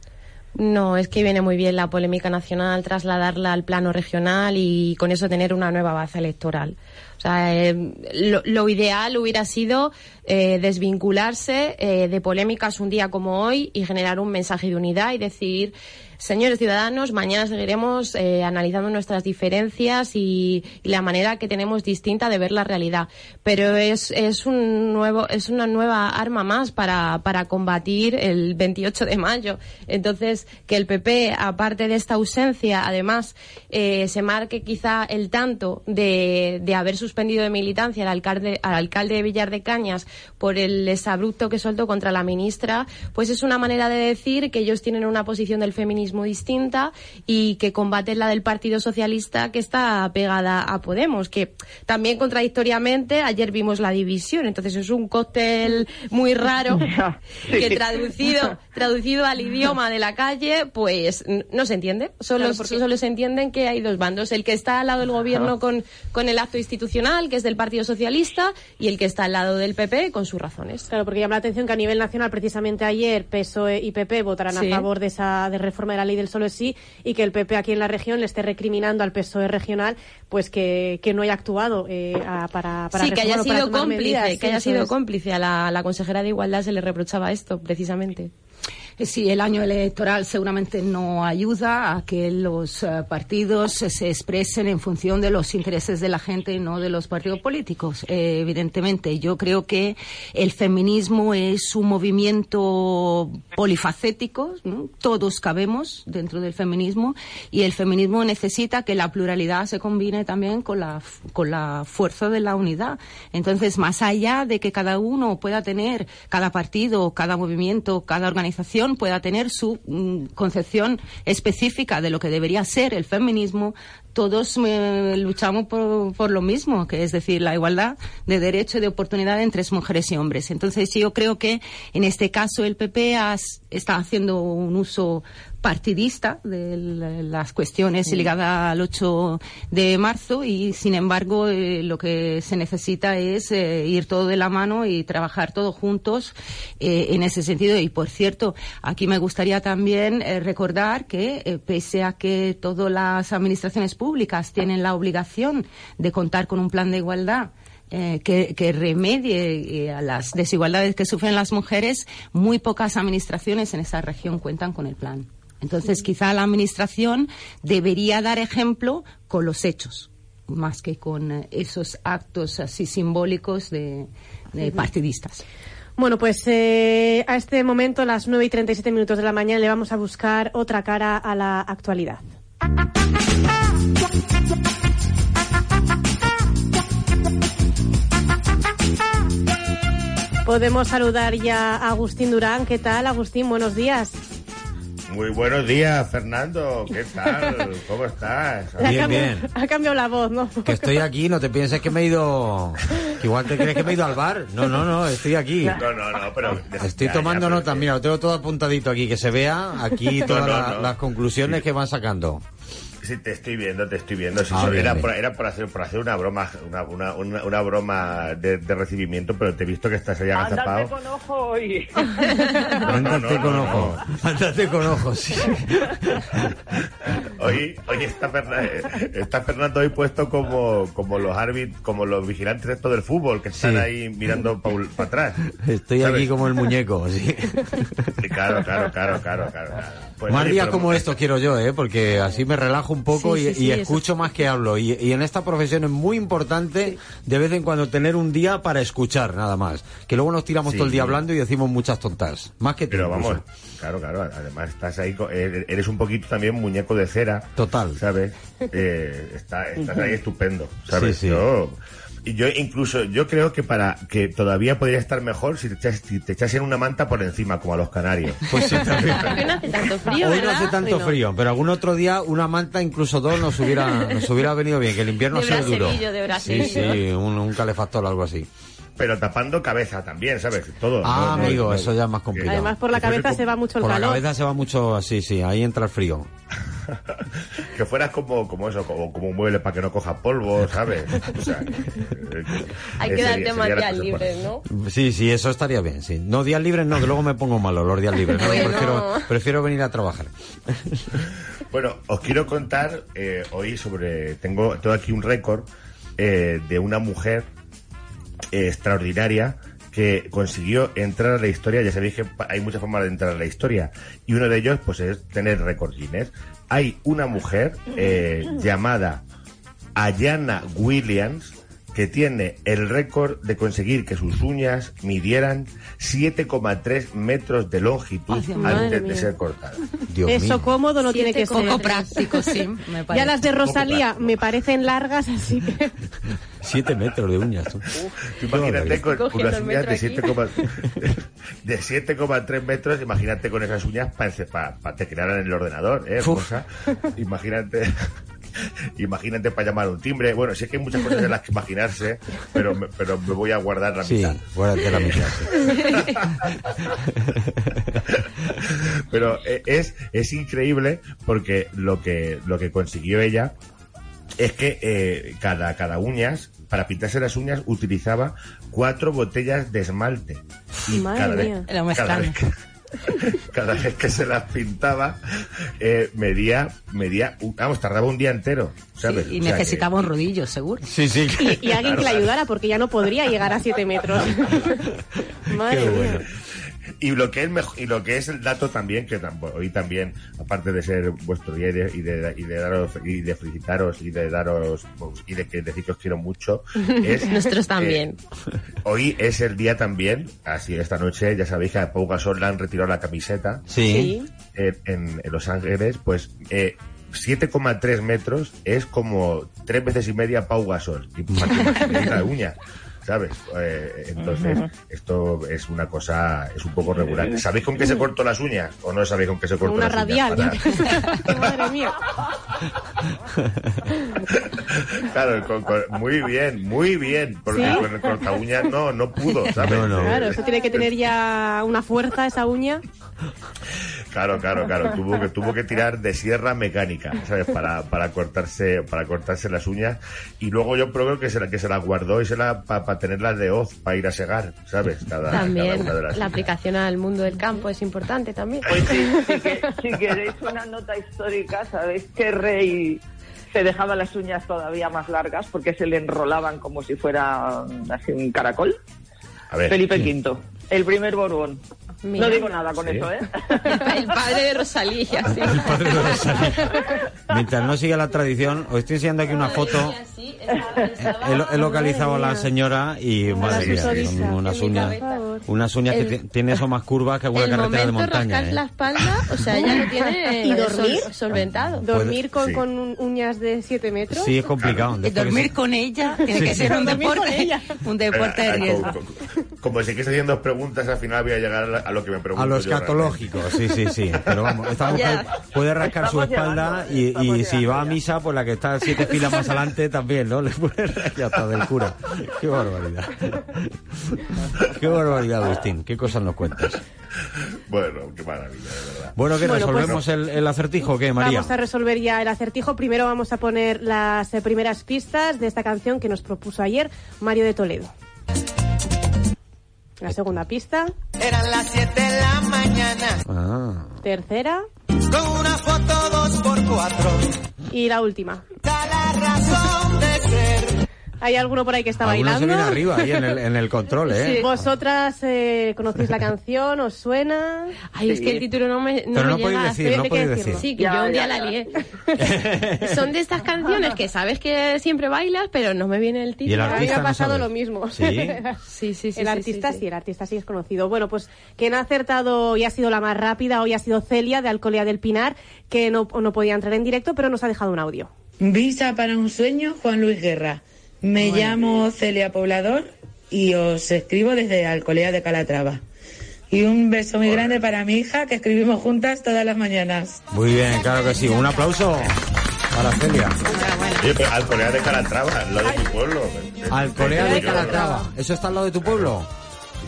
No, es que viene muy bien la polémica nacional, trasladarla al plano regional y con eso tener una nueva base electoral. O sea, eh, lo, lo ideal hubiera sido eh, desvincularse eh, de polémicas un día como hoy y generar un mensaje de unidad y decir, señores ciudadanos, mañana seguiremos eh, analizando nuestras diferencias y, la manera que tenemos distinta de ver la realidad. Pero es, es un nuevo, es una nueva arma más para, para combatir el 28 de mayo. Entonces, que el PP, aparte de esta ausencia, además, eh, se marque quizá el tanto de, de haber suspendido de militancia al alcalde, al alcalde de Villar de Cañas por el exabrupto que soltó contra la ministra, pues es una manera de decir que ellos tienen una posición del feminismo distinta y que combaten la del Partido Socialista que está pegada a Podemos, que también contradictoriamente ayer vimos la división, entonces es un cóctel muy raro que traducido traducido al idioma de la calle, pues no se entiende. Solo, Claro, porque- solo se entienden que hay dos bandos. El que está al lado del gobierno con, con el acto institucional, que es del Partido Socialista, y el que está al lado del PP con sus razones. Claro, porque llama la atención que a nivel nacional, precisamente ayer, PSOE y PP votarán Sí. a favor de esa de reforma de la ley del solo es sí y que el PP aquí en la región le esté recriminando al PSOE regional pues que, que no haya actuado eh, a- para, para sí, que haya sido cómplice, medidas. que haya sido es. cómplice. A la, a la consejera de Igualdad se le reprochaba esto, precisamente. Eh, Sí, el año electoral seguramente no ayuda a que los eh, partidos se expresen en función de los intereses de la gente y no de los partidos políticos. Eh, evidentemente, yo creo que el feminismo es un movimiento polifacético, ¿no? todos cabemos dentro del feminismo y el feminismo necesita que la pluralidad se combine también con la, con la fuerza de la unidad. Entonces, más allá de que cada uno pueda tener, cada partido, cada movimiento, cada organización pueda tener su mm, concepción específica de lo que debería ser el feminismo, todos eh, luchamos por, por lo mismo, que es decir, la igualdad de derecho y de oportunidad entre mujeres y hombres. Entonces, yo creo que en este caso el PP has- está haciendo un uso partidista de las cuestiones ligadas al 8 de marzo y, sin embargo, eh, lo que se necesita es eh, ir todo de la mano y trabajar todos juntos eh, en ese sentido. Y, por cierto, aquí me gustaría también recordar que, pese a que todas las administraciones públicas tienen la obligación de contar con un plan de igualdad, eh, que, que remedie eh, a las desigualdades que sufren las mujeres, muy pocas administraciones en esa región cuentan con el plan. Entonces, quizá la administración debería dar ejemplo con los hechos, más que con eh, esos actos así simbólicos de, partidistas. Bueno, pues eh, a este momento, a las 9 y 37 minutos de la mañana, le vamos a buscar otra cara a la actualidad. Podemos saludar ya a Agustín Durán. ¿Qué tal, Agustín? Buenos días. Muy buenos días, Fernando. ¿Qué tal? ¿Cómo estás? Ha cambiado- Ha cambiado la voz, ¿no? Que estoy aquí, no te pienses que me he ido. que igual te crees que me he ido al bar. No, no, no, estoy aquí. No, no, no, pero... Estoy ya, tomando ya, pero- nota, mira, lo tengo todo apuntadito aquí, que se vea aquí No, todas no, la- no. las conclusiones que van sacando. Sí, te estoy viendo, te estoy viendo. Sí, Ah, sí, bien, era, bien. por, era por hacer, por hacer una broma, una, una, una, una broma de, de recibimiento, pero te he visto que estás Ándate agazapado. con ojo hoy. Ándate no, con no, ojo. Ándate con ojo, sí. Hoy, hoy está, Ferna- está Fernando hoy puesto como, como los árbitros, como los vigilantes estos del fútbol, que están Sí. ahí mirando para atrás. Estoy ¿Sabes? aquí como el muñeco, sí. Sí, Claro, claro, claro, claro, claro. claro. Pues, más días como estos quiero yo, ¿eh? Porque así me relajo un poco Sí, y, sí, sí, y eso- escucho más que hablo. Y, y en esta profesión es muy importante de vez en cuando tener un día para escuchar, nada más. Que luego nos tiramos Sí. todo el día hablando y decimos muchas tontas. Más que tú Pero incluso. vamos, claro, claro, además estás ahí, co- eh, eres un poquito también muñeco de cera. Total. ¿Sabes? Eh, está, estás ahí estupendo, ¿sabes? Sí, sí. Yo, yo incluso, yo creo que para que todavía podría estar mejor si te, echas, si te echasen una manta por encima, como a los canarios. Pues sí, también. Porque no hace tanto frío, Hoy no hace tanto Hoy no. frío, pero algún otro día una manta, incluso dos, nos hubiera, nos hubiera venido bien, que el invierno De sea duro. de Sí, sí, un, un calefactor o algo así. Pero tapando cabeza también, ¿sabes? Todo. Ah, no, amigo, no. eso ya es más complicado. Además, por la cabeza se va mucho el Por la calor. cabeza se va mucho, sí, sí, ahí entra el frío. Que fueras como, como eso, como, como un mueble para que no coja polvo, ¿sabes? O sea, Hay que darte más días libres, ¿no? Sí, sí, eso estaría bien, sí. No, días libres no, que luego me pongo malo los días libres. No, Bueno. prefiero, prefiero venir a trabajar. Bueno, os quiero contar eh, hoy sobre. Tengo, tengo aquí un récord eh, de una mujer eh, extraordinaria que consiguió entrar a la historia. Ya sabéis que hay muchas formas de entrar a la historia. Y uno de ellos, pues, es tener récord Guinness. Hay una mujer eh, llamada Ayana Williams que tiene el récord de conseguir que sus uñas midieran 7,3 metros de longitud Ay, antes de mía. ser cortadas. Eso cómodo no tiene que ser. Poco práctico, sí, me Ya las de Rosalía me parecen largas, así que Siete metros de uñas. tú. Tú imagínate con unas uñas de metro 7,3 de 7,3 metros, imagínate con esas uñas para te crearan en el ordenador, ¿eh? Cosa. Imagínate. Imagínate para llamar un timbre. Bueno, sí que hay muchas cosas de las que imaginarse, pero me, pero me voy a guardar la Sí, mitad. guárdate la mitad. Pero eh, es, es increíble porque lo que, lo que consiguió ella es que eh, cada, cada uñas, para pintarse las uñas, utilizaba cuatro botellas de esmalte. Y Madre cada vez, mía. Me cada vez que, cada vez que se las pintaba, eh, medía, medía, vamos, tardaba un día entero, ¿sabes? Y O sea que- necesitaba un rodillo, seguro. Sí, sí. y, y alguien que la ayudara porque ya no podría llegar a 7 metros. Madre mía. Y lo que es mejo- y lo que es el dato también que hoy también aparte de ser vuestro día y de, y de, y de daros y de felicitaros y de daros y de que decir que os quiero mucho es Nosotros eh, también. hoy es el día también así esta noche ya sabéis que a Pau Gasol le han retirado la camiseta Sí. eh, en, en Los Ángeles pues eh, 7,3 metros es como tres veces y media Pau Gasol y la uña ¿sabes? Eh, entonces, esto es una cosa, es un poco regular. ¿Sabéis con qué se cortó las uñas? ¿O no sabéis con qué se cortó Una las uñas? radial. Para- Madre mía. Claro, con- con- muy bien, muy bien. Porque ¿Sí? con el corta uñas no, no pudo, ¿sabes? No, no. Claro, eso tiene que tener ya una fuerza esa uña. Claro, claro, claro. Tuvo que, tuvo que tirar de sierra mecánica, ¿sabes? Para, para cortarse, para cortarse las uñas. Y luego yo creo que se la, que se las guardó y se la, para tenerlas de hoz, para ir a segar, ¿sabes? Cada, cada También una de las la uñas. aplicación al mundo del campo es importante también. Pues sí, si, que- si queréis una nota histórica, sabéis que Rey se dejaba las uñas todavía más largas porque se le enrolaban como si fuera así un caracol. A ver. Felipe V, el primer Borbón. Mira. no digo nada con Sí. eso, ¿eh? El padre de Rosalía, sí. Mientras no siga la tradición, os estoy enseñando aquí una foto. He, lo- he localizado a la señora y madre mía, son unas uñas, unas uñas que El- ti- tiene eso más curvas que alguna el carretera de momento montaña. ¿eh? la espalda, o sea, ella lo tiene ¿Y dormir? sol- solventado. Dormir con, sí. con un- uñas de 7 metros. Sí, es complicado. Que dormir con ella tiene que ser un deporte, un deporte de Eh, eh, riesgo. Co- co- Como si quieres haciendo preguntas, al final voy a llegar a, la- a lo que me pregunto. A lo escatológico, sí, sí, sí. Pero vamos, esta mujer Ya. puede rascar su Estamos espalda llegando, y, estamos y si va a misa, pues la que está siete filas más adelante también, ¿no? Le puede ya está del cura. Qué barbaridad. Qué barbaridad, Agustín. Qué cosas nos cuentas. Bueno, qué maravilla, de verdad. Bueno, ¿qué Bueno, pues- resolvemos el, el acertijo? ¿Qué, María? Vamos a resolver ya el acertijo. Primero vamos a poner las eh, primeras pistas de esta canción que nos propuso ayer Mario de Toledo. La segunda pista. Eran las 7 de la mañana, Ah. Tercera. con una foto dos por cuatro. Y la última. Da la razón de. ¿Hay alguno por ahí que está Alguno se bailando? viene arriba ahí en el, en el control, ¿eh? ¿Vosotras eh, conocéis la canción? ¿Os suena? Ay, es que el título no me, no Pero me no podéis llega. decir, tiene no que podéis decirlo. decir. Sí, que Ya, yo un día ya, la lié. Son de estas canciones que sabes que siempre bailas, pero no me viene el título. Y el A mí me artista ha no pasado sabes. lo mismo. ¿Sí? Sí, sí, sí. el sí, artista sí, sí, sí. el artista sí es conocido. Bueno, pues quien ha acertado y ha sido la más rápida hoy ha sido Celia de Alcolea del Pinar, que no, no podía entrar en directo, pero nos ha dejado un audio. Visa para un sueño, Juan Luis Guerra. Me llamo Celia Poblador y os escribo desde Alcolea de Calatrava. Y un beso muy grande para mi hija, que escribimos juntas todas las mañanas. Muy bien, claro que sí. Un aplauso para Celia. Oye, pero Alcolea de Calatrava, lo de mi pueblo. Alcolea de Calatrava. ¿Eso está al lado de tu pueblo?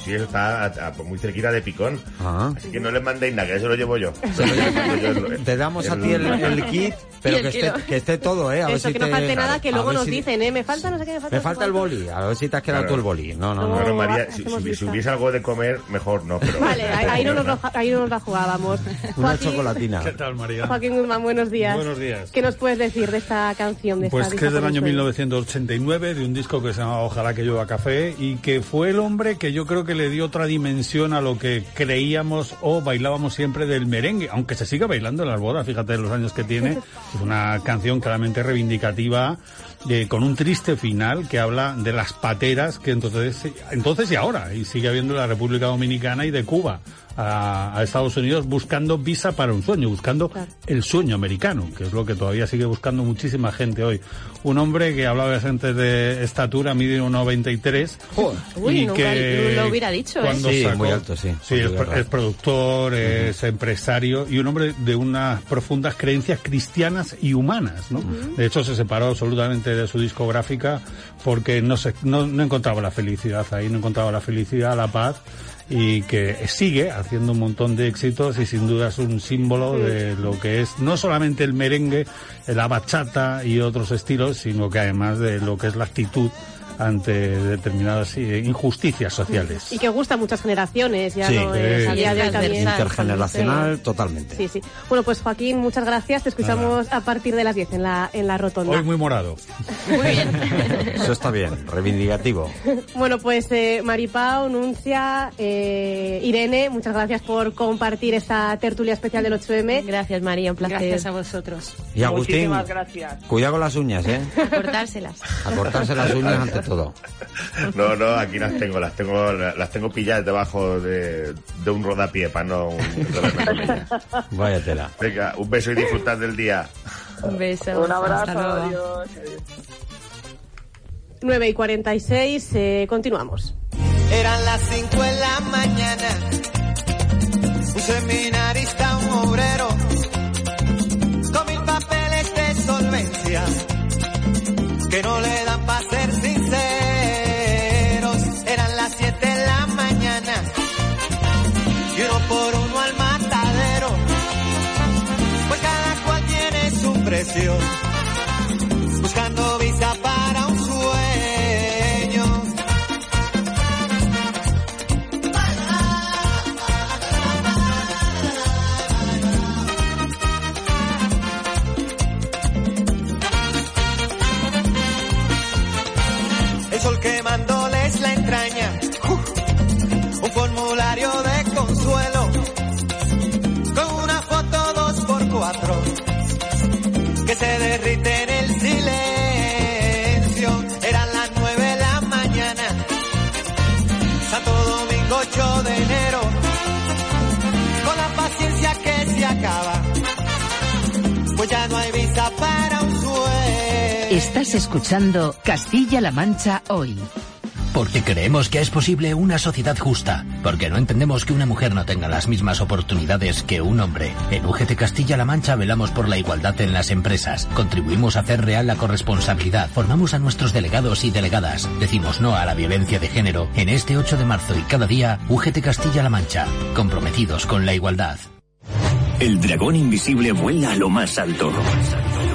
Sí, está a- a- pues muy cerquita de Picón. Ah. Así que no les mandéis nada, que eso lo llevo yo. Te damos a ti el, el kit, pero el que esté, que esté todo, ¿eh? A ver Eso, si que no te- falte nada, que luego ver nos si- dicen, ¿eh? Me falta no sé qué, me falta. Me falta el boli, a ver si te has quedado Claro. tú el boli. No, no, no. Bueno, María, si, si- si hubiese algo de comer, mejor no, pero... Vale, ahí, ahí no nos lo, ahí no nos la jugábamos. Una Joaquín- chocolatina. ¿Qué tal, María? Joaquín Guzmán, buenos días. Buenos días. ¿Qué nos puedes decir de esta canción? De Pues esta que es del año por un sueño? 1989, de un disco que se llama Ojalá que llueva café, y que fue el hombre que yo creo que le dio otra dimensión a lo que creíamos o bailábamos siempre del merengue, aunque se siga bailando en las bodas, fíjate los años que tiene. Es una canción claramente reivindicativa, eh, con un triste final que habla de las pateras que entonces, entonces y ahora, y sigue habiendo en la República Dominicana y de Cuba. A, a Estados Unidos buscando visa para un sueño, buscando el sueño americano, que es lo que todavía sigue buscando muchísima gente hoy. Un hombre que hablabas antes de estatura, mide 1,93 Uy, y nunca que lo hubiera dicho, ¿eh? cuando Sí, sacó- muy alto, sí. Sí, es, es productor, es empresario y un hombre de unas profundas creencias cristianas y humanas, ¿no? De hecho, se separó absolutamente de su discográfica porque no, se, no, no encontraba la felicidad ahí, no encontraba la felicidad, la paz y que sigue haciendo un montón de éxitos y sin duda es un símbolo de lo que es no solamente el merengue, la bachata y otros estilos, sino que además de lo que es la actitud ante determinadas eh, injusticias sociales. Y que gusta a muchas generaciones, ya Sí, no es a sí. día de hoy también. Intergeneracional, totalmente. Sí, sí. Bueno, pues Joaquín, muchas gracias. Te escuchamos a partir de las 10 en la, en la rotonda. Hoy muy morado. Eso está bien, reivindicativo. Bueno, pues eh, Maripau, Nuncia, eh, Irene, muchas gracias por compartir esta tertulia especial del 8M. Gracias, María, un placer. Gracias a vosotros. Y Agustín, Muchísimas gracias. cuidado con las uñas, ¿eh? A cortárselas. A cortarse las uñas todo. No, no, aquí las tengo, las tengo, las tengo pilladas debajo de, de un rodapié para no ellas. Vaya tela. Venga, un beso y disfrutad del día. Un beso. Un abrazo, Hasta luego. adiós. 9 y 46, eh, continuamos. Eran las 5 de la mañana. Un seminarista, un obrero, con mil papeles de solvencia, que no le dan para ser Y uno por uno al matadero. Pues cada cual tiene su precio. Buscando visa para 8 de enero. Con la paciencia que se acaba. Pues ya no hay visa para un sueño. Estás escuchando Castilla-La Mancha hoy. Porque creemos que es posible una sociedad justa. Porque no entendemos que una mujer no tenga las mismas oportunidades que un hombre. En UGT Castilla-La Mancha velamos por la igualdad en las empresas. Contribuimos a hacer real la corresponsabilidad. Formamos a nuestros delegados y delegadas. Decimos no a la violencia de género. En este 8 de marzo y cada día, UGT Castilla-La Mancha. Comprometidos con la igualdad. El dragón invisible vuela a lo más alto.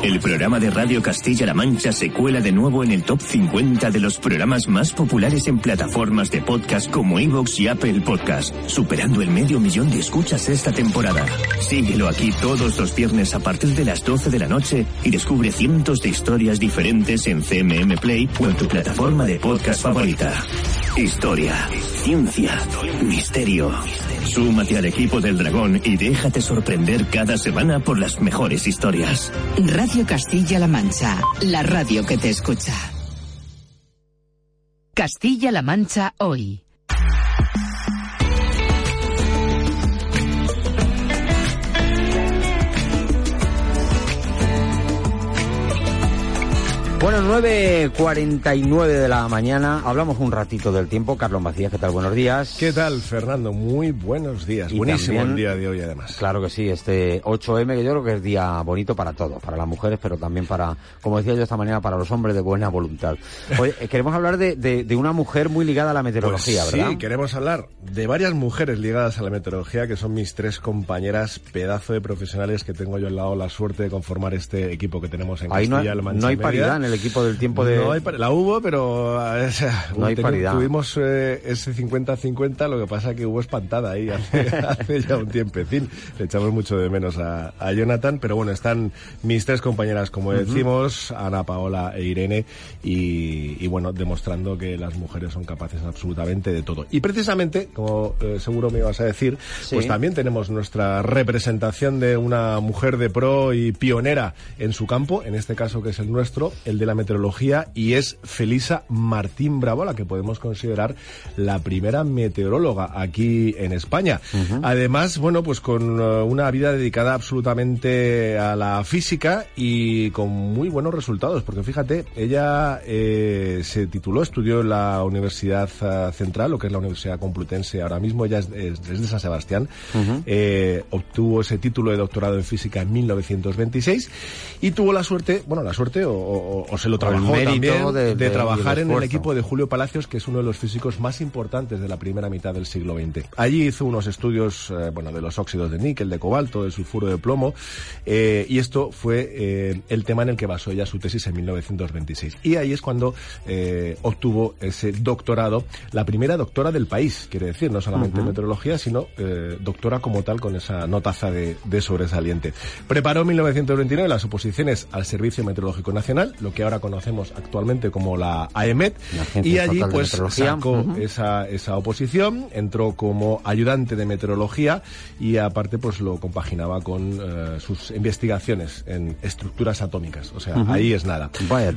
El programa de Radio Castilla-La Mancha se cuela de nuevo en el top 50 de los programas más populares en plataformas de podcast como Evox y Apple Podcast, superando el medio millón de escuchas esta temporada. Síguelo aquí todos los viernes a partir de las 12 de la noche y descubre cientos de historias diferentes en CMM Play o en tu plataforma de podcast favorita. Historia, ciencia, misterio. Súmate al equipo del dragón y déjate sorprender cada semana por las mejores historias. Radio Castilla-La Mancha, la radio que te escucha. Castilla-La Mancha hoy. Bueno, 9.49 de la mañana. Hablamos un ratito del tiempo. Carlos Macías, ¿qué tal? Buenos días. ¿Qué tal, Fernando? Muy buenos días. Y Buenísimo también- el día de hoy, además. Claro que sí, este 8M que yo creo que es día bonito para todos, para las mujeres, pero también para, como decía yo esta mañana, para los hombres de buena voluntad. Oye, eh, queremos hablar de, de- de una mujer muy ligada a la meteorología, Pues ¿verdad? Sí, queremos hablar de varias mujeres ligadas a la meteorología, que son mis tres compañeras, pedazo de profesionales que tengo yo al lado la suerte de conformar este equipo que tenemos en Ahí no, Castilla-La Mancha no hay paridad en el equipo del tiempo de... No hay par- la hubo, pero o sea, No hay paridad. tuvimos eh, ese 50-50, lo que pasa que hubo espantada ahí hace, hace ya un tiempecín. Le echamos mucho de menos a, a Jonathan, pero bueno, están mis tres compañeras, como decimos, Ana, Paola e Irene, y, y bueno, demostrando que las mujeres son capaces absolutamente de todo. Y precisamente, como eh, seguro me ibas a decir, Sí. pues también tenemos nuestra representación de una mujer de pro y pionera en su campo, en este caso que es el nuestro, el de la meteorología, y es Felisa Martín Bravo, la que podemos considerar la primera meteoróloga aquí en España. Además, bueno, pues con eh, una vida dedicada absolutamente a la física y con muy buenos resultados, porque fíjate, ella eh, se tituló, estudió en la Universidad eh, Central, lo que es la Universidad Complutense ahora mismo, ella es, es- es de San Sebastián, eh, obtuvo ese título de doctorado en física en 1926 y tuvo la suerte, bueno, la suerte o, o- o se lo trabajó también de- de, de- trabajar en el equipo de Julio Palacios, que es uno de los físicos más importantes de la primera mitad del siglo XX. Allí hizo unos estudios, eh, bueno, de los óxidos de níquel, de cobalto, del sulfuro de plomo, eh, y esto fue eh, el tema en el que basó ella su tesis en 1926. Y ahí es cuando obtuvo ese doctorado, la primera doctora del país, quiere decir, no solamente en meteorología, sino doctora como tal con esa notaza de, de sobresaliente. Preparó en 1929 las oposiciones al Servicio Meteorológico Nacional, lo que ahora conocemos actualmente como la AEMET, La y allí pues sacó esa, esa oposición, entró como ayudante de meteorología y aparte pues lo compaginaba con eh, sus investigaciones en estructuras atómicas. O sea, ahí es nada.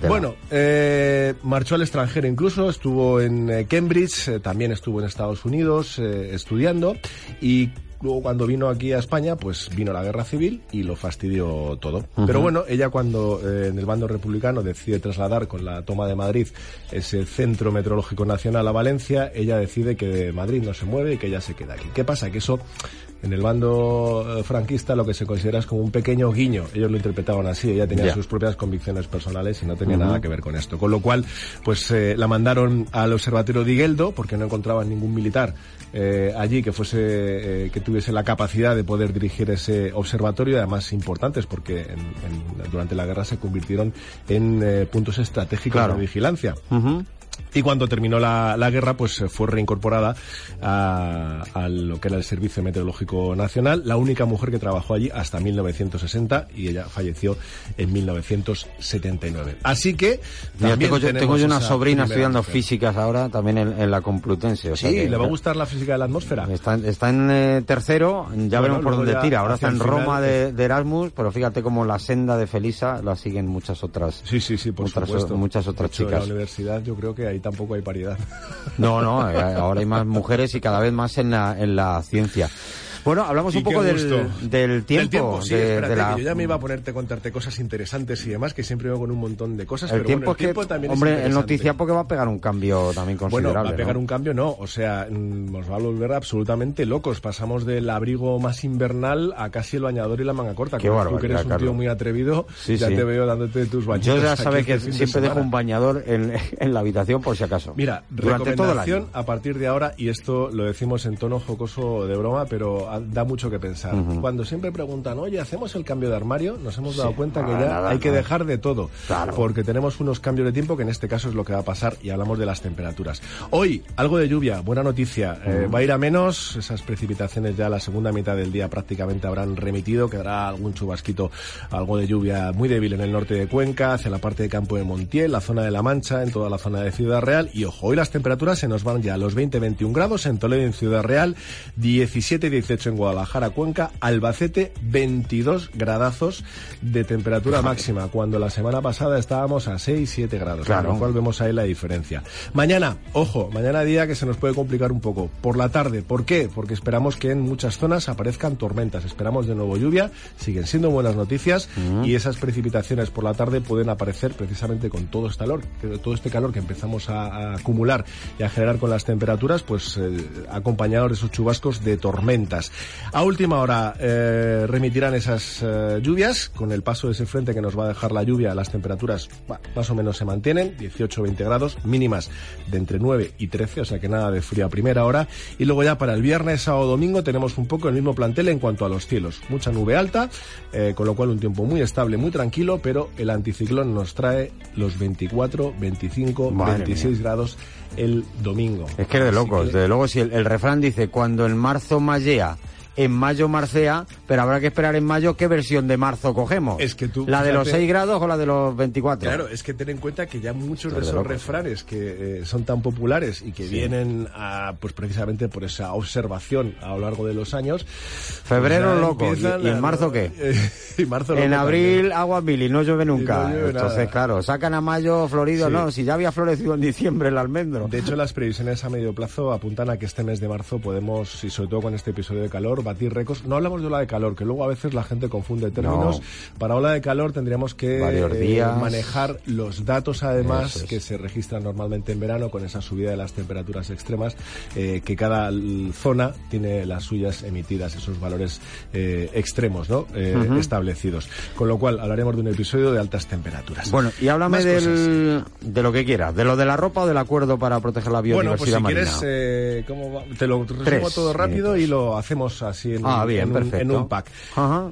Bueno, eh, marchó al extranjero incluso, estuvo en eh, Cambridge, eh, también estuvo en Estados Unidos estudiando y luego cuando vino aquí a España, pues vino la guerra civil y lo fastidió todo. Pero bueno, ella cuando eh, en el bando republicano decide trasladar con la toma de Madrid ese centro meteorológico nacional a Valencia, ella decide que de Madrid no se mueve y que ella se queda aquí. ¿Qué pasa? Que eso en el bando eh, franquista lo que se considera es como un pequeño guiño. Ellos lo interpretaban así. Ella tenía sus propias convicciones personales y no tenía nada que ver con esto. Con lo cual, pues eh, la mandaron al observatorio de Igueldo porque no encontraban ningún militar eh, allí que fuese eh, que tuviese la capacidad de poder dirigir ese observatorio. Además importantes porque en- en- durante la guerra se convirtieron en eh, puntos estratégicos Claro. de vigilancia. Y cuando terminó la, la guerra, pues eh, fue reincorporada a, a lo que era el Servicio Meteorológico Nacional, la única mujer que trabajó allí hasta 1960 y ella falleció en 1979. Así que Mira, tengo, yo, tengo yo una sobrina estudiando mujer. físicas ahora, también en, en la Complutense. o sea Sí, que- le va a gustar la física de la atmósfera. Está, en- está en eh, tercero, ya Bueno, veremos por dónde tira. Ahora está en Roma de, de Erasmus, pero fíjate como la senda de Felisa la siguen muchas otras. Sí, sí, sí, por otras, supuesto. muchas otras En chicas. la universidad yo creo que ahí tampoco hay paridad. No, no, eh, ahora hay más mujeres y cada vez más en la, en la ciencia. Bueno, hablamos Y un poco del, del tiempo. Del tiempo, sí, de- espérate, de la- que yo ya me iba a ponerte a contarte cosas interesantes y demás, que siempre vengo con un montón de cosas, el pero tiempo bueno, que, el tiempo también hombre, es interesante. noticia porque va a pegar un cambio también Bueno, considerable. va a pegar ¿no? un cambio, no. O sea, mm, nos va a volver absolutamente locos. Pasamos del abrigo más invernal a casi el bañador y la manga corta. Qué Como tú que eres un tío Carlos. muy atrevido, Sí, ya sí. te veo dándote tus bañitos. Yo ya sabes que este de siempre dejo un bañador en, en la habitación por si acaso. Mira, durante todo el recomendación año. a partir de ahora, y esto lo decimos en tono jocoso de broma, pero da mucho que pensar. Cuando siempre preguntan, oye, ¿hacemos el cambio de armario? Nos hemos dado Sí. cuenta que Ah, ya nada, hay que dejar de todo. Claro. Porque tenemos unos cambios de tiempo que en este caso es lo que va a pasar y hablamos de las temperaturas. Hoy, algo de lluvia, buena noticia. Eh, va a ir a menos, esas precipitaciones ya la segunda mitad del día prácticamente habrán remitido, quedará algún chubasquito, algo de lluvia muy débil en el norte de Cuenca, hacia la parte de Campo de Montiel, la zona de La Mancha, en toda la zona de Ciudad Real. Y ojo, hoy las temperaturas se nos van ya a los 20-21 grados en Toledo y en Ciudad Real, 17-18 18 en Guadalajara, Cuenca, Albacete, 22 gradazos de temperatura máxima, cuando la semana pasada estábamos a 6, 7 grados, Claro. con lo cual vemos ahí la diferencia. Mañana, ojo, mañana día que se nos puede complicar un poco. Por la tarde, ¿por qué? Porque esperamos que en muchas zonas aparezcan tormentas, esperamos de nuevo lluvia, siguen siendo buenas noticias y esas precipitaciones por la tarde pueden aparecer precisamente con todo este calor, todo este calor que empezamos a, a acumular y a generar con las temperaturas, pues eh, acompañados de esos chubascos de tormentas. A última hora eh, remitirán esas eh, lluvias con el paso de ese frente que nos va a dejar la lluvia, las temperaturas bah, más o menos se mantienen, 18-20 grados, mínimas de entre 9 y 13, o sea que nada de frío a primera hora. Y luego ya para el viernes, sábado, domingo tenemos un poco el mismo plantel en cuanto a los cielos. Mucha nube alta, eh, con lo cual un tiempo muy estable, muy tranquilo, pero el anticiclón nos trae los 24, 25, Madre 26 grados el domingo. Es que es de locos, que- desde luego si el, el refrán dice cuando en marzo mallea, en mayo marcea, pero habrá que esperar en mayo qué versión de marzo cogemos. Es que tú, ¿La de los fíjate- 6 grados o la de los 24? Claro, es que ten en cuenta que ya muchos de esos refranes que eh, son tan populares y que Sí. vienen a, pues precisamente por esa observación a lo largo de los años. Febrero loco, ¿y, en marzo qué? y marzo en abril agua mil y no llueve nunca. no llueve Entonces, nada. claro, sacan a mayo florido, Sí. no, si ya había florecido en diciembre el almendro. De hecho, las previsiones a medio plazo apuntan a que este mes de marzo podemos, y sobre todo con este episodio de calor, batir récords. No hablamos de ola de calor, que luego a veces la gente confunde términos. Para ola de calor tendríamos que eh, manejar los datos, además, es. que se registran normalmente en verano con esa subida de las temperaturas extremas, eh, que cada zona tiene las suyas emitidas, esos valores eh, extremos, ¿no? Eh, Ujú. Establecidos. Con lo cual, hablaremos de un episodio de altas temperaturas. Bueno, y háblame del, de lo que quieras, de lo de la ropa o del acuerdo para proteger la Bueno, biodiversidad pues si marina. quieres, ¿cómo va? te lo resumo todo rápido minutos. y lo hacemos así en, Ah, bien, en un, perfecto. en un pack.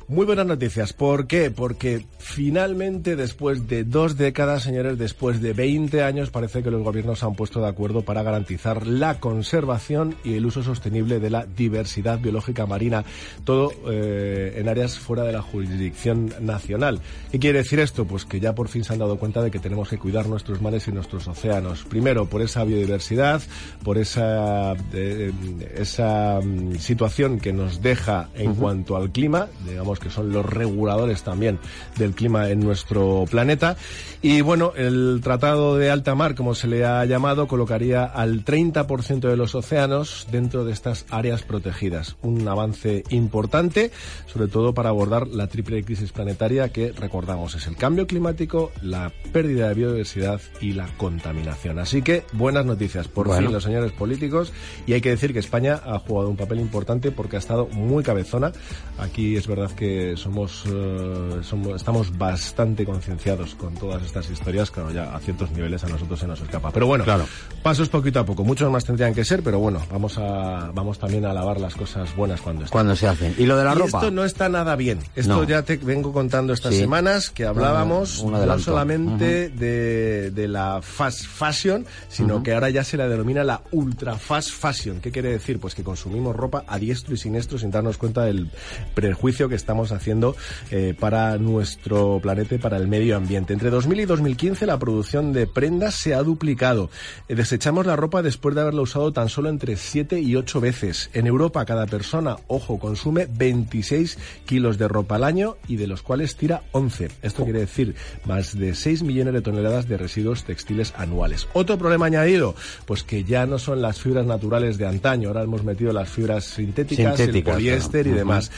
Muy buenas noticias. ¿Por qué? Porque finalmente, después de dos décadas, señores, después de 20 años, parece que los gobiernos se han puesto de acuerdo para garantizar la conservación y el uso sostenible de la diversidad biológica marina, todo eh, en áreas fuera de la jurisdicción nacional. ¿Qué quiere decir esto? Pues que ya por fin se han dado cuenta de que tenemos que cuidar nuestros mares y nuestros océanos. Primero, por esa biodiversidad, por esa, eh, esa mm, situación que nos deja en cuanto al clima, digamos que son los reguladores también del clima en nuestro planeta. Y bueno, el Tratado de Alta Mar, como se le ha llamado, colocaría al 30% de los océanos dentro de estas áreas protegidas. Un avance importante, sobre todo para abordar la triple crisis planetaria que, recordamos, es el cambio climático, la pérdida de biodiversidad y la contaminación. Así que, buenas noticias. Por Bueno. fin los señores políticos. Y hay que decir que España ha jugado un papel importante porque ha estado muy cabezona. Aquí es verdad que somos, eh, somos estamos bastante concienciados con todas estas historias. Claro, ya a ciertos niveles a nosotros se nos escapa. Pero bueno, Claro. pasos poquito a poco. Muchos más tendrían que ser, pero bueno, vamos a vamos también a alabar las cosas buenas cuando están. Cuando se hacen. ¿Y lo de la Y ropa? esto no está nada bien. Esto No. ya te vengo contando estas Sí. semanas que hablábamos no adelanto. solamente de, de la fast fashion, sino Ujú. que ahora ya se la denomina la ultra fast fashion. ¿Qué quiere decir? Pues que consumimos ropa a diestro y siniestro sin darnos cuenta del prejuicio que estamos haciendo eh, para nuestro planeta y para el medio ambiente. Entre 2000 y 2015 la producción de prendas se ha duplicado. Eh, desechamos la ropa después de haberla usado tan solo entre 7 y 8 veces. En Europa cada persona, ojo, consume 26 kilos de ropa al año y de los cuales tira 11. Esto quiere decir más de 6 millones de toneladas de residuos textiles anuales. Otro problema añadido, pues que ya no son las fibras naturales de antaño, ahora hemos metido las fibras sintéticas, poliéster y demás.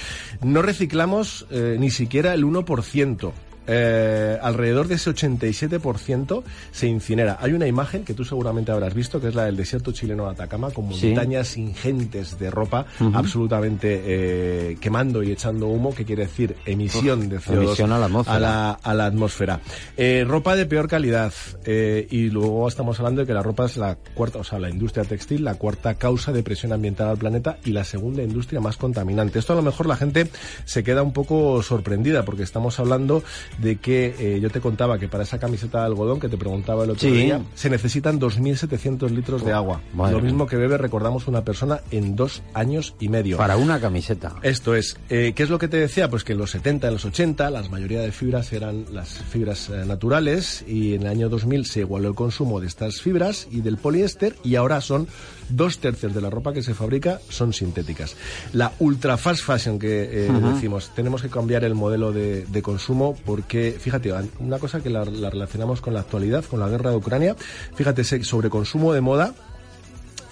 No reciclamos eh, ni siquiera el 1%. Eh, alrededor de ese 87% se incinera. Hay una imagen que tú seguramente habrás visto, que es la del desierto chileno de Atacama, con Sí. montañas ingentes de ropa absolutamente eh, quemando y echando humo, que quiere decir emisión de CO2 emisión a la atmósfera. a la, a la atmósfera. Eh, ropa de peor calidad. eh, y luego estamos hablando de que la ropa es la cuarta, o sea, la industria textil, la cuarta causa de presión ambiental al planeta y la segunda industria más contaminante. Esto a lo mejor la gente se queda un poco sorprendida porque estamos hablando de que eh, yo te contaba que para esa camiseta de algodón que te preguntaba el otro Sí. día, se necesitan 2.700 litros de agua. madre Lo mismo que bebe, recordamos, una persona en dos años y medio. Para una camiseta. Esto es. Eh, ¿Qué es lo que te decía? Pues que en los 70, en los 80, la mayoría de fibras eran las fibras eh, naturales y en el año 2000 se igualó el consumo de estas fibras y del poliéster y ahora son dos tercios de la ropa que se fabrica son sintéticas. La ultra fast fashion que eh, decimos, tenemos que cambiar el modelo de, de consumo porque, fíjate, una cosa que la, la relacionamos con la actualidad, con la guerra de Ucrania, fíjate, ese sobreconsumo de moda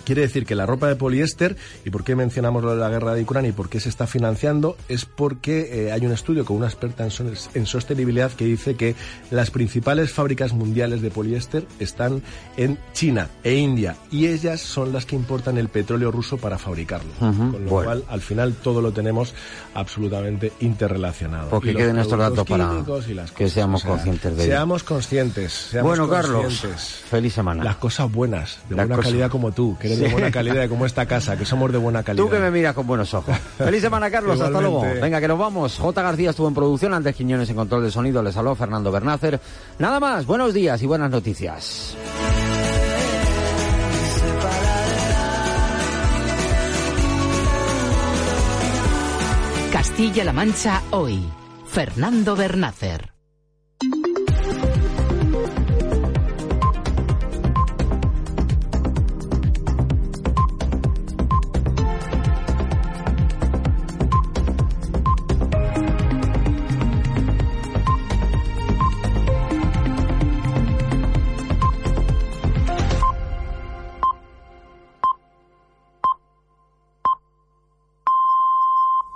Quiere decir que la ropa de poliéster, y por qué mencionamos lo de la guerra de Ucrania y por qué se está financiando, es porque eh, hay un estudio con una experta en, sostenibilidad que dice que las principales fábricas mundiales de poliéster están en China e India, y ellas son las que importan el petróleo ruso para fabricarlo. Con lo bueno. cual, al final, todo lo tenemos absolutamente interrelacionado. Porque queden estos datos para que seamos O sea, conscientes de ello. Seamos conscientes. Seamos Bueno, Carlos, conscientes. feliz semana. Las cosas buenas, de buena calidad como tú, que eres Sí. de buena calidad, como esta casa, que somos de buena calidad. Tú que me miras con buenos ojos. Feliz semana, Carlos. Hasta luego. Venga, que nos vamos. J. García estuvo en producción, Andrés Quiñones en control de sonido. Les habló Fernando Bernácer. Nada más. Buenos días y buenas noticias. Castilla-La Mancha hoy. Fernando Bernácer.